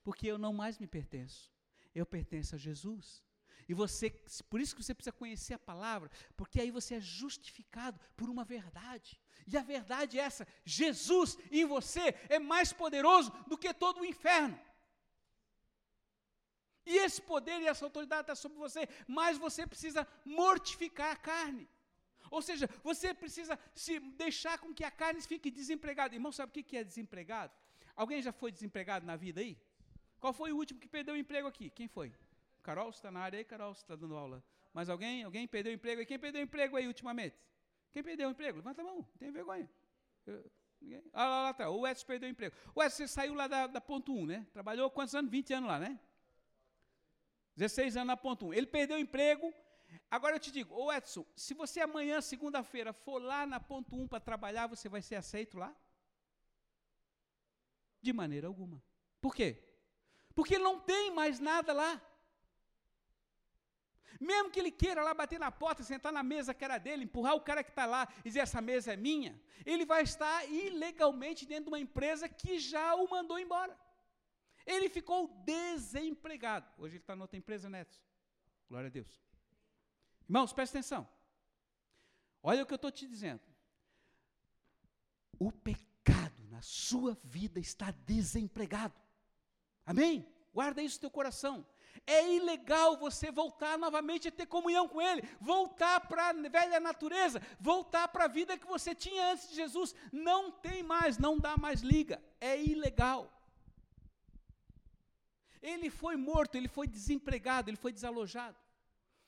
Porque eu não mais me pertenço eu pertenço a Jesus. E você, por isso que você precisa conhecer a palavra, porque aí você é justificado por uma verdade. E a verdade é essa: Jesus em você é mais poderoso do que todo o inferno. E esse poder e essa autoridade está sobre você, mas você precisa mortificar a carne. Ou seja, você precisa se deixar com que a carne fique desempregada. Irmão, sabe o que é desempregado? Alguém já foi desempregado na vida aí? Qual foi o último que perdeu o emprego aqui? Quem foi? Carol, está na área aí, Carol, está dando aula. Mas alguém? Alguém perdeu o emprego aí? Quem perdeu o emprego aí ultimamente? Quem perdeu o emprego? Levanta a mão, não tem vergonha. Eu, ninguém? Ah, lá, lá tá. O Edson perdeu o emprego. O Edson, você saiu lá da, da ponto 1, né? Trabalhou quantos anos? 20 anos lá, né? 16 anos na ponto 1. Ele perdeu o emprego. Agora eu te digo, ô Edson, se você amanhã, segunda-feira, for lá na ponto 1 para trabalhar, você vai ser aceito lá? De maneira alguma. Por quê? Porque ele não tem mais nada lá. Mesmo que ele queira lá bater na porta, sentar na mesa que era dele, empurrar o cara que está lá e dizer essa mesa é minha, ele vai estar ilegalmente dentro de uma empresa que já o mandou embora. Ele ficou desempregado. Hoje ele está em outra empresa, Neto. Glória a Deus. Irmãos, presta atenção. Olha o que eu estou te dizendo. O pecado na sua vida está desempregado. Amém? Guarda isso no teu coração. É ilegal você voltar novamente a ter comunhão com Ele, voltar para a velha natureza, voltar para a vida que você tinha antes de Jesus. Não tem mais, não dá mais liga. É ilegal. Ele foi morto, ele foi desempregado, ele foi desalojado.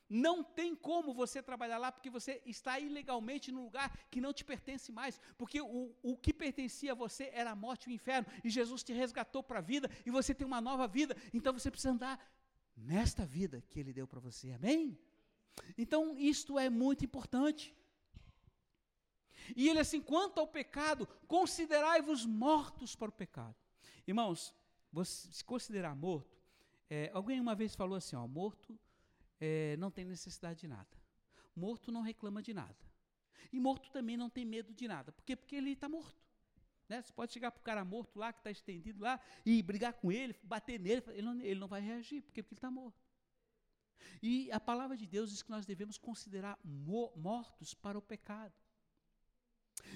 Não tem como você trabalhar lá porque você está ilegalmente num lugar que não te pertence mais. Porque o, o que pertencia a você era a morte e o inferno. E Jesus te resgatou para a vida e você tem uma nova vida. Então você precisa andar nesta vida que Ele deu para você. Amém? Então isto é muito importante. E ele assim, quanto ao pecado, considerai-vos mortos para o pecado. Irmãos, você se considerar morto, é, alguém uma vez falou assim, ó, morto é, não tem necessidade de nada. Morto não reclama de nada. E morto também não tem medo de nada. Por quê? Porque ele está morto. Né? Você pode chegar para o cara morto lá, que está estendido lá, e brigar com ele, bater nele, ele não, ele não vai reagir, porque, porque ele está morto. E a palavra de Deus diz que nós devemos considerar mortos para o pecado.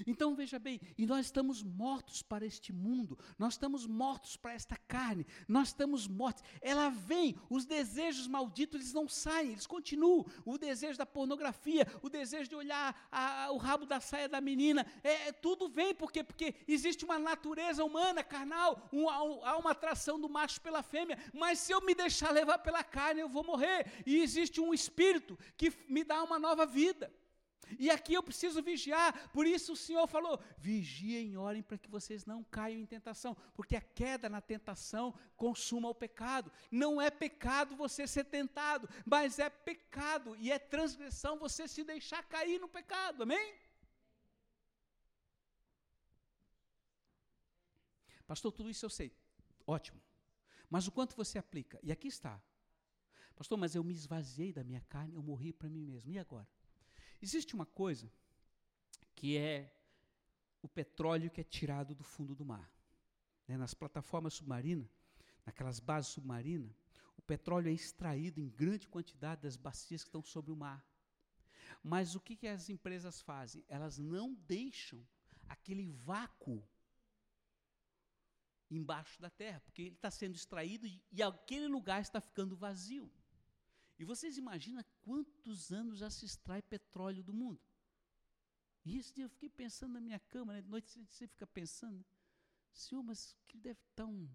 Então veja bem, e nós estamos mortos para este mundo, nós estamos mortos para esta carne, nós estamos mortos. Ela vem, os desejos malditos eles não saem, eles continuam. O desejo da pornografia, o desejo de olhar a, a, o rabo da saia da menina, é, é tudo vem porque porque existe uma natureza humana, carnal, um, há uma atração do macho pela fêmea. Mas se eu me deixar levar pela carne, eu vou morrer. E existe um espírito que me dá uma nova vida. E aqui eu preciso vigiar, por isso o Senhor falou: vigiem orem para que vocês não caiam em tentação, porque a queda na tentação consuma o pecado. Não é pecado você ser tentado, mas é pecado e é transgressão você se deixar cair no pecado, amém? Pastor, tudo isso eu sei, ótimo, mas o quanto você aplica? E aqui está, pastor, mas eu me esvaziei da minha carne, eu morri para mim mesmo, e agora? Existe uma coisa que é o petróleo que é tirado do fundo do mar. Né? Nas plataformas submarinas, naquelas bases submarinas, o petróleo é extraído em grande quantidade das bacias que estão sobre o mar. Mas o que, que as empresas fazem? Elas não deixam aquele vácuo embaixo da terra, porque ele está sendo extraído e, e aquele lugar está ficando vazio. E vocês imaginam quantos anos já se extrai petróleo do mundo? E esse dia eu fiquei pensando na minha cama, né? de noite você fica pensando, Senhor, mas que deve estar um,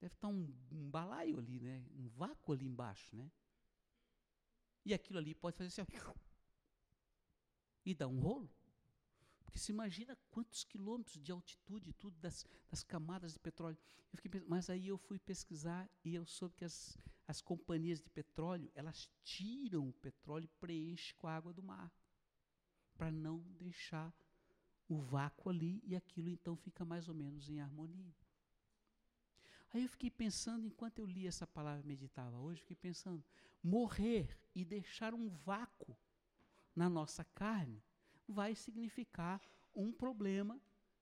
deve estar um, um balaio ali, né? Um vácuo ali embaixo, né? E aquilo ali pode fazer assim, ó, e dar um rolo. Porque se imagina quantos quilômetros de altitude, tudo das, das camadas de petróleo. Eu fiquei, mas aí eu fui pesquisar e eu soube que as, as companhias de petróleo, elas tiram o petróleo e preenchem com a água do mar. Para não deixar o vácuo ali e aquilo então fica mais ou menos em harmonia. Aí eu fiquei pensando, enquanto eu li essa palavra meditava hoje, fiquei pensando, morrer e deixar um vácuo na nossa carne vai significar um problema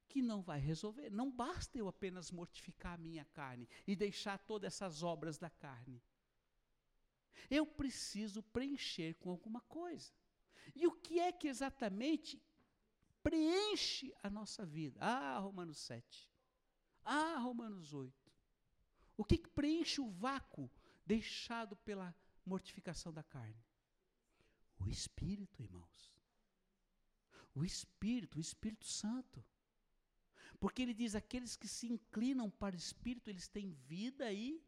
que não vai resolver. Não basta eu apenas mortificar a minha carne e deixar todas essas obras da carne. Eu preciso preencher com alguma coisa. E o que é que exatamente preenche a nossa vida? Ah, Romanos 7. Ah, Romanos 8. O que, que preenche o vácuo deixado pela mortificação da carne? O Espírito, irmãos. O Espírito, o Espírito Santo. Porque ele diz: aqueles que se inclinam para o Espírito, eles têm vida e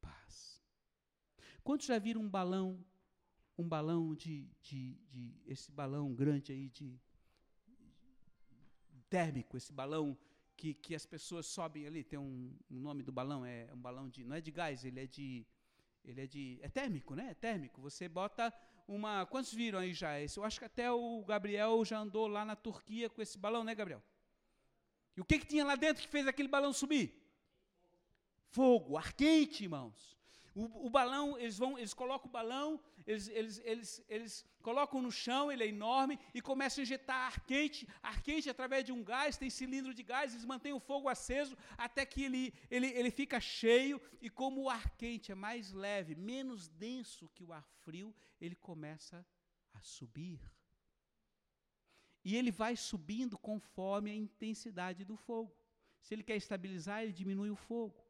paz. Quantos já viram um balão, um balão de, de, de esse balão grande aí de, térmico, esse balão que, que as pessoas sobem ali, tem um, um nome do balão, é um balão de, não é de gás, ele é de, ele é de, é térmico, né? É térmico. Você bota uma. Quantos viram aí já esse? Eu acho que até o Gabriel já andou lá na Turquia com esse balão, né, Gabriel? E o que, que tinha lá dentro que fez aquele balão subir? Fogo, ar quente, irmãos. O, o, balão, eles vão, eles colocam o balão, eles, eles, eles, eles colocam no chão, ele é enorme, e começam a injetar ar quente, ar quente através de um gás, tem cilindro de gás, eles mantêm o fogo aceso até que ele, ele, ele fica cheio, e como o ar quente é mais leve, menos denso que o ar frio, ele começa a subir. E ele vai subindo conforme a intensidade do fogo. Se ele quer estabilizar, ele diminui o fogo.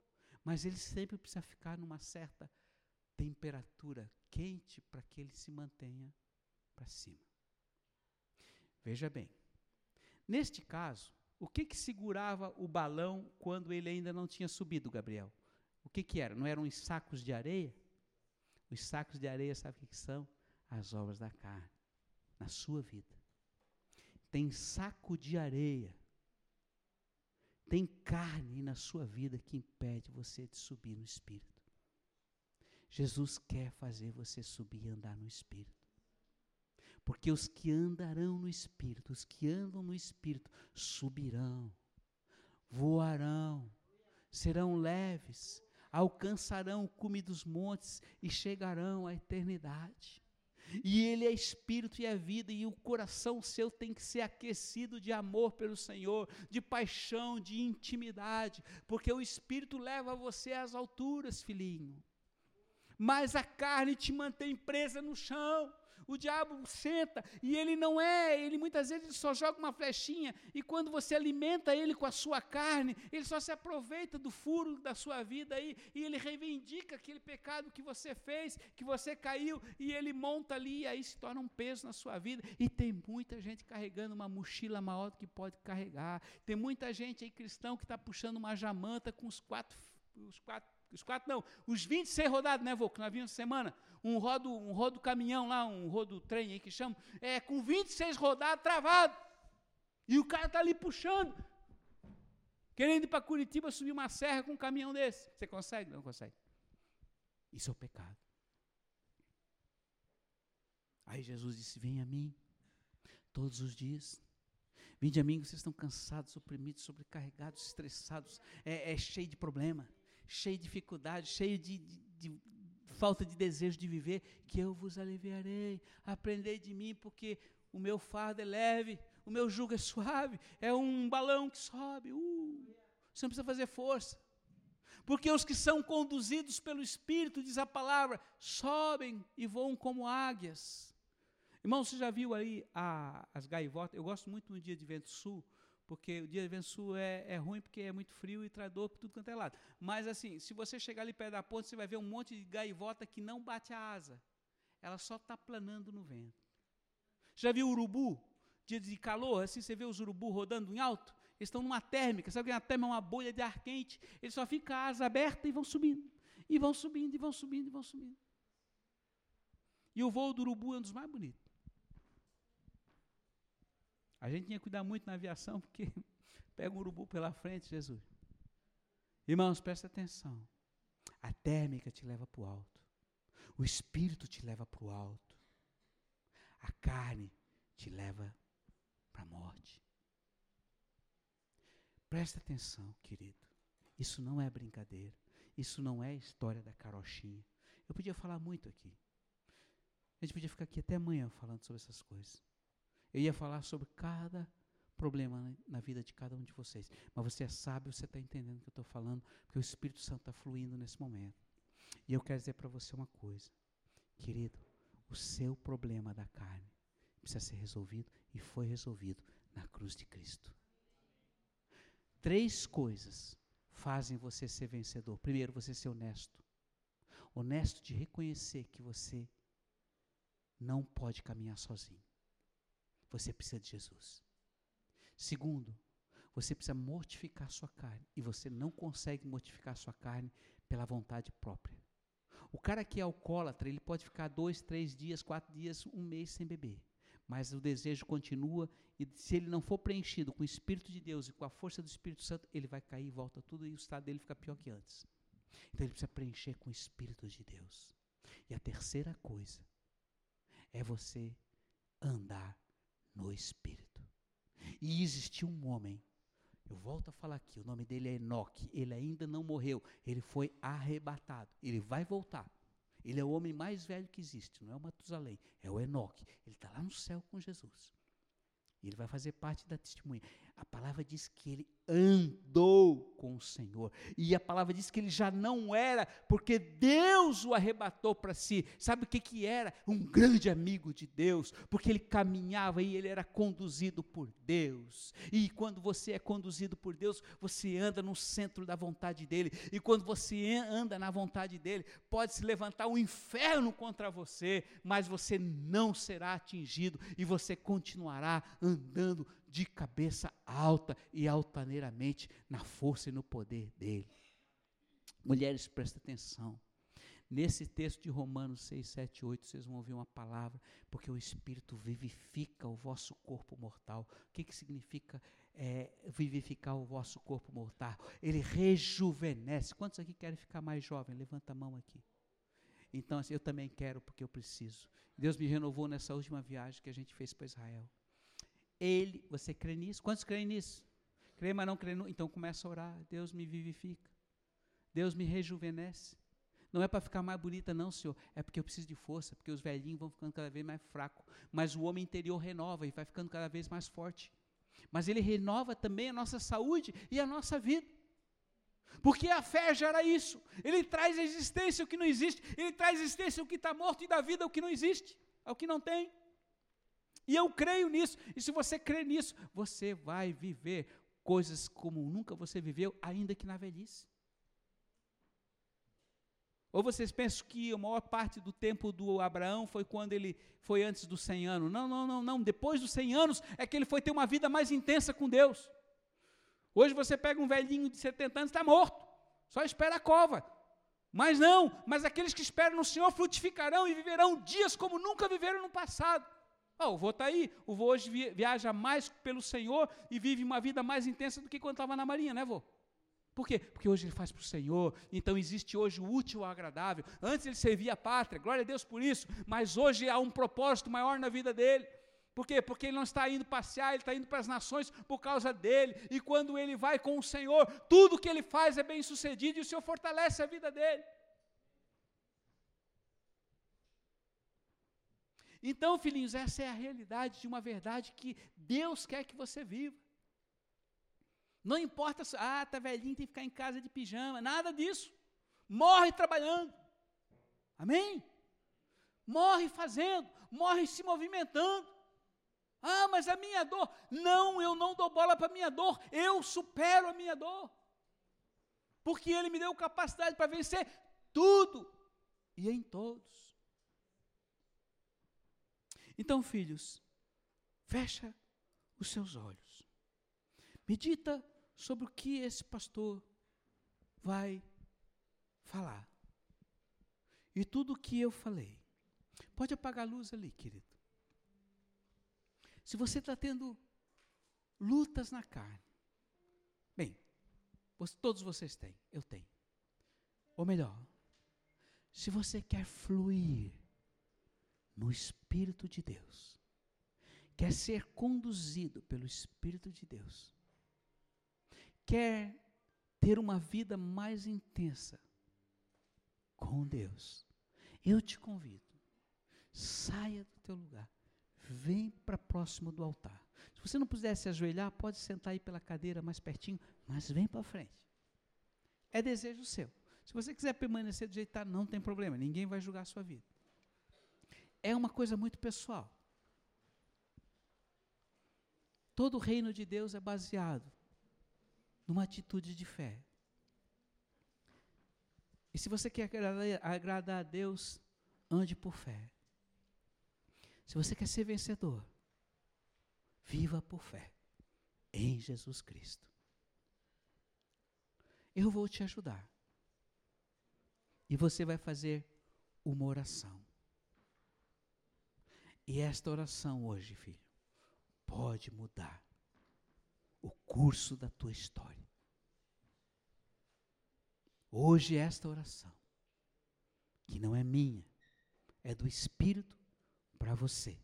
Mas ele sempre precisa ficar numa certa temperatura quente para que ele se mantenha para cima. Veja bem, neste caso, o que, que segurava o balão quando ele ainda não tinha subido, Gabriel? O que, que era? Não eram os sacos de areia? Os sacos de areia, sabe o que, são? As obras da carne, na sua vida. Tem saco de areia tem carne na sua vida que impede você de subir no Espírito. Jesus quer fazer você subir e andar no Espírito. Porque os que andarão no Espírito, os que andam no Espírito, subirão, voarão, serão leves, alcançarão o cume dos montes e chegarão à eternidade. E Ele é espírito e é vida, e o coração seu tem que ser aquecido de amor pelo Senhor, de paixão, de intimidade, porque o espírito leva você às alturas, filhinho. Mas a carne te mantém presa no chão. O diabo senta e ele não é, ele muitas vezes só joga uma flechinha e quando você alimenta ele com a sua carne, ele só se aproveita do furo da sua vida aí e ele reivindica aquele pecado que você fez, que você caiu e ele monta ali e aí se torna um peso na sua vida. E tem muita gente carregando uma mochila maior do que pode carregar. Tem muita gente aí cristão que está puxando uma jamanta com os quatro, os quatro os quatro não, os 26 rodados, né, vô? Que nós vimos semana. Um rodo, um rodo caminhão lá, um rodo trem aí que chama. É, com 26 rodados travado. E o cara está ali puxando. Querendo ir para Curitiba subir uma serra com um caminhão desse. Você consegue? Não consegue. Isso é o pecado. Aí Jesus disse: Vem a mim, todos os dias. Vinde a mim, vocês estão cansados, oprimidos, sobrecarregados, estressados, é, é cheio de problema cheio de dificuldade, cheio de, de, de falta de desejo de viver, que eu vos aliviarei. Aprendei de mim, porque o meu fardo é leve, o meu jugo é suave, é um balão que sobe. Uh, você não precisa fazer força. Porque os que são conduzidos pelo Espírito, diz a palavra, sobem e voam como águias. Irmão, você já viu aí a, as gaivotas? Eu gosto muito no dia de vento sul, porque o dia de sul é, é ruim porque é muito frio e traz dor por tudo quanto é lado. Mas assim, se você chegar ali perto da ponte, você vai ver um monte de gaivota que não bate a asa. Ela só está planando no vento. Já viu urubu? Dia de calor, assim você vê os urubu rodando em alto? Eles estão numa térmica, sabe que uma térmica é uma bolha de ar quente? Eles só ficam a asa aberta e vão subindo. E vão subindo, e vão subindo, e vão subindo. E o voo do urubu é um dos mais bonitos. A gente tinha que cuidar muito na aviação, porque pega um urubu pela frente, Jesus. Irmãos, presta atenção. A térmica te leva para o alto. O espírito te leva para o alto. A carne te leva para a morte. Presta atenção, querido. Isso não é brincadeira. Isso não é história da carochinha. Eu podia falar muito aqui. A gente podia ficar aqui até amanhã falando sobre essas coisas. Eu ia falar sobre cada problema na vida de cada um de vocês. Mas você é sábio, você está entendendo o que eu estou falando, porque o Espírito Santo está fluindo nesse momento. E eu quero dizer para você uma coisa, querido: o seu problema da carne precisa ser resolvido e foi resolvido na cruz de Cristo. Três coisas fazem você ser vencedor. Primeiro, você ser honesto. Honesto de reconhecer que você não pode caminhar sozinho. Você precisa de Jesus. Segundo, você precisa mortificar sua carne. E você não consegue mortificar sua carne pela vontade própria. O cara que é alcoólatra, ele pode ficar dois, três dias, quatro dias, um mês sem beber. Mas o desejo continua, e se ele não for preenchido com o Espírito de Deus e com a força do Espírito Santo, ele vai cair e volta tudo, e o estado dele fica pior que antes. Então ele precisa preencher com o Espírito de Deus. E a terceira coisa é você andar no Espírito. E existiu um homem, eu volto a falar aqui, o nome dele é Enoque, ele ainda não morreu, ele foi arrebatado, ele vai voltar. Ele é o homem mais velho que existe, não é o Matusalém, é o Enoque. Ele está lá no céu com Jesus. Ele vai fazer parte da testemunha. A palavra diz que ele andou com o Senhor. E a palavra diz que ele já não era, porque Deus o arrebatou para si. Sabe o que, que era? Um grande amigo de Deus, porque ele caminhava e ele era conduzido por Deus. E quando você é conduzido por Deus, você anda no centro da vontade dele. E quando você anda na vontade dele, pode se levantar um inferno contra você, mas você não será atingido e você continuará andando de cabeça alta e altaneiramente na força e no poder dele. Mulheres, presta atenção. Nesse texto de Romanos 6, 7, 8, vocês vão ouvir uma palavra, porque o Espírito vivifica o vosso corpo mortal. O que, que significa é, vivificar o vosso corpo mortal? Ele rejuvenesce. Quantos aqui querem ficar mais jovem? Levanta a mão aqui. Então, assim, eu também quero, porque eu preciso. Deus me renovou nessa última viagem que a gente fez para Israel. Ele, você crê nisso? Quantos creem nisso? Crê, mas não crê. No, então começa a orar. Deus me vivifica. Deus me rejuvenesce. Não é para ficar mais bonita, não, Senhor. É porque eu preciso de força, porque os velhinhos vão ficando cada vez mais fracos. Mas o homem interior renova e vai ficando cada vez mais forte. Mas ele renova também a nossa saúde e a nossa vida. Porque a fé gera isso. Ele traz a existência o que não existe. Ele traz a existência o que está morto e da vida o que não existe, é o que não tem. E eu creio nisso. E se você crê nisso, você vai viver coisas como nunca você viveu, ainda que na velhice. Ou vocês pensam que a maior parte do tempo do Abraão foi quando ele foi antes dos 100 anos? Não, não, não, não. Depois dos 100 anos é que ele foi ter uma vida mais intensa com Deus. Hoje você pega um velhinho de 70 anos, está morto. Só espera a cova. Mas não, mas aqueles que esperam no Senhor frutificarão e viverão dias como nunca viveram no passado. Oh, o vô está aí, o vô hoje viaja mais pelo Senhor e vive uma vida mais intensa do que quando estava na marinha, né, vô? Por quê? Porque hoje ele faz para o Senhor, então existe hoje o útil ao agradável. Antes ele servia a pátria, glória a Deus por isso, mas hoje há um propósito maior na vida dele. Por quê? Porque ele não está indo passear, ele está indo para as nações por causa dele. E quando ele vai com o Senhor, tudo que ele faz é bem sucedido e o Senhor fortalece a vida dele. Então, filhinhos, essa é a realidade de uma verdade que Deus quer que você viva. Não importa se, ah, tá velhinho, tem que ficar em casa de pijama, nada disso. Morre trabalhando. Amém? Morre fazendo, morre se movimentando. Ah, mas a minha dor. Não, eu não dou bola para a minha dor. Eu supero a minha dor. Porque Ele me deu capacidade para vencer tudo e em todos. Então, filhos, fecha os seus olhos. Medita sobre o que esse pastor vai falar. E tudo o que eu falei. Pode apagar a luz ali, querido. Se você está tendo lutas na carne, bem, todos vocês têm, eu tenho. Ou melhor, se você quer fluir no Espírito de Deus, quer ser conduzido pelo Espírito de Deus, quer ter uma vida mais intensa com Deus, eu te convido, saia do teu lugar, vem para próximo do altar. Se você não puder se ajoelhar, pode sentar aí pela cadeira mais pertinho, mas vem para frente. É desejo seu. Se você quiser permanecer do jeito que está, não tem problema, ninguém vai julgar a sua vida. É uma coisa muito pessoal. Todo o reino de Deus é baseado numa atitude de fé. E se você quer agradar, a Deus, ande por fé. Se você quer ser vencedor, viva por fé em Jesus Cristo. Eu vou te ajudar. E você vai fazer uma oração. E esta oração hoje, filho, pode mudar o curso da tua história. Hoje, esta oração, que não é minha, é do Espírito para você,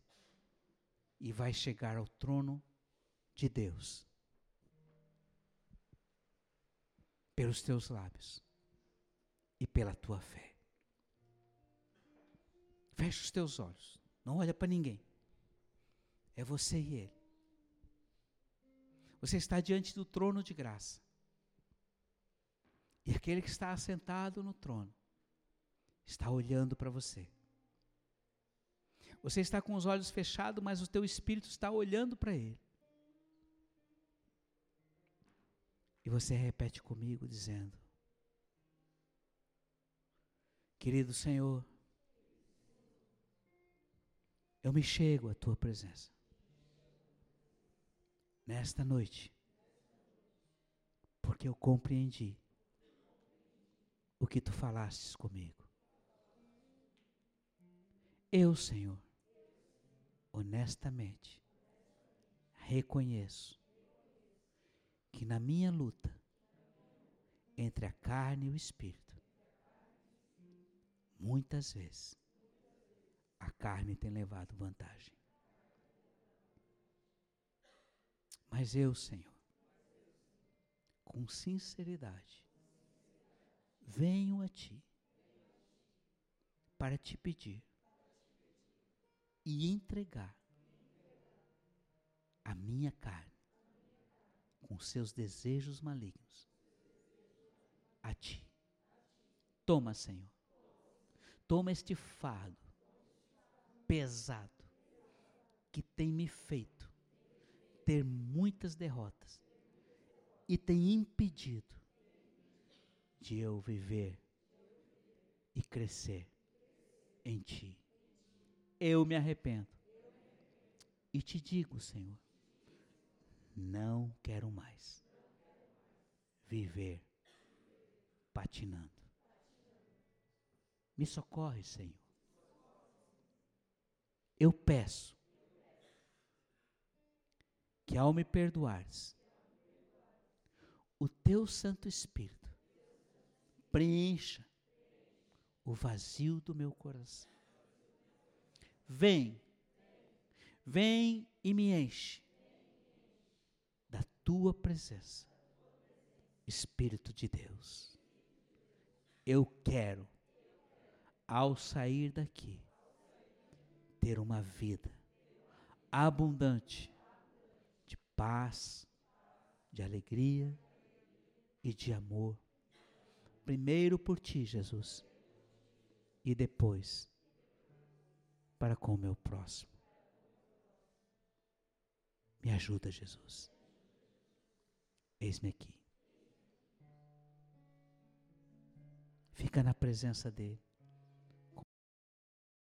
e vai chegar ao trono de Deus, pelos teus lábios e pela tua fé. Fecha os teus olhos, não olha para ninguém, é você e Ele. Você está diante do trono de graça. E aquele que está assentado no trono está olhando para você. Você está com os olhos fechados, mas o teu espírito está olhando para ele. E você repete comigo dizendo: Querido Senhor, eu me chego à tua presença nesta noite, porque eu compreendi o que tu falastes comigo. Eu, Senhor, honestamente, reconheço que na minha luta entre a carne e o espírito, muitas vezes a carne tem levado vantagem. Mas eu, Senhor, com sinceridade, venho a Ti para te pedir e entregar a minha carne com seus desejos malignos a Ti. Toma, Senhor. Toma este fardo pesado que tem me feito ter muitas derrotas e tem impedido de eu viver e crescer em Ti. Eu me arrependo e te digo, Senhor, não quero mais viver patinando. Me socorre, Senhor. Eu peço que ao me perdoares, o teu Santo Espírito preencha o vazio do meu coração. Vem, vem e me enche da tua presença, Espírito de Deus. Eu quero, ao sair daqui, ter uma vida abundante paz, de alegria e de amor. Primeiro por ti, Jesus, e depois para com o meu próximo. Me ajuda, Jesus. Eis-me aqui. Fica na presença dEle.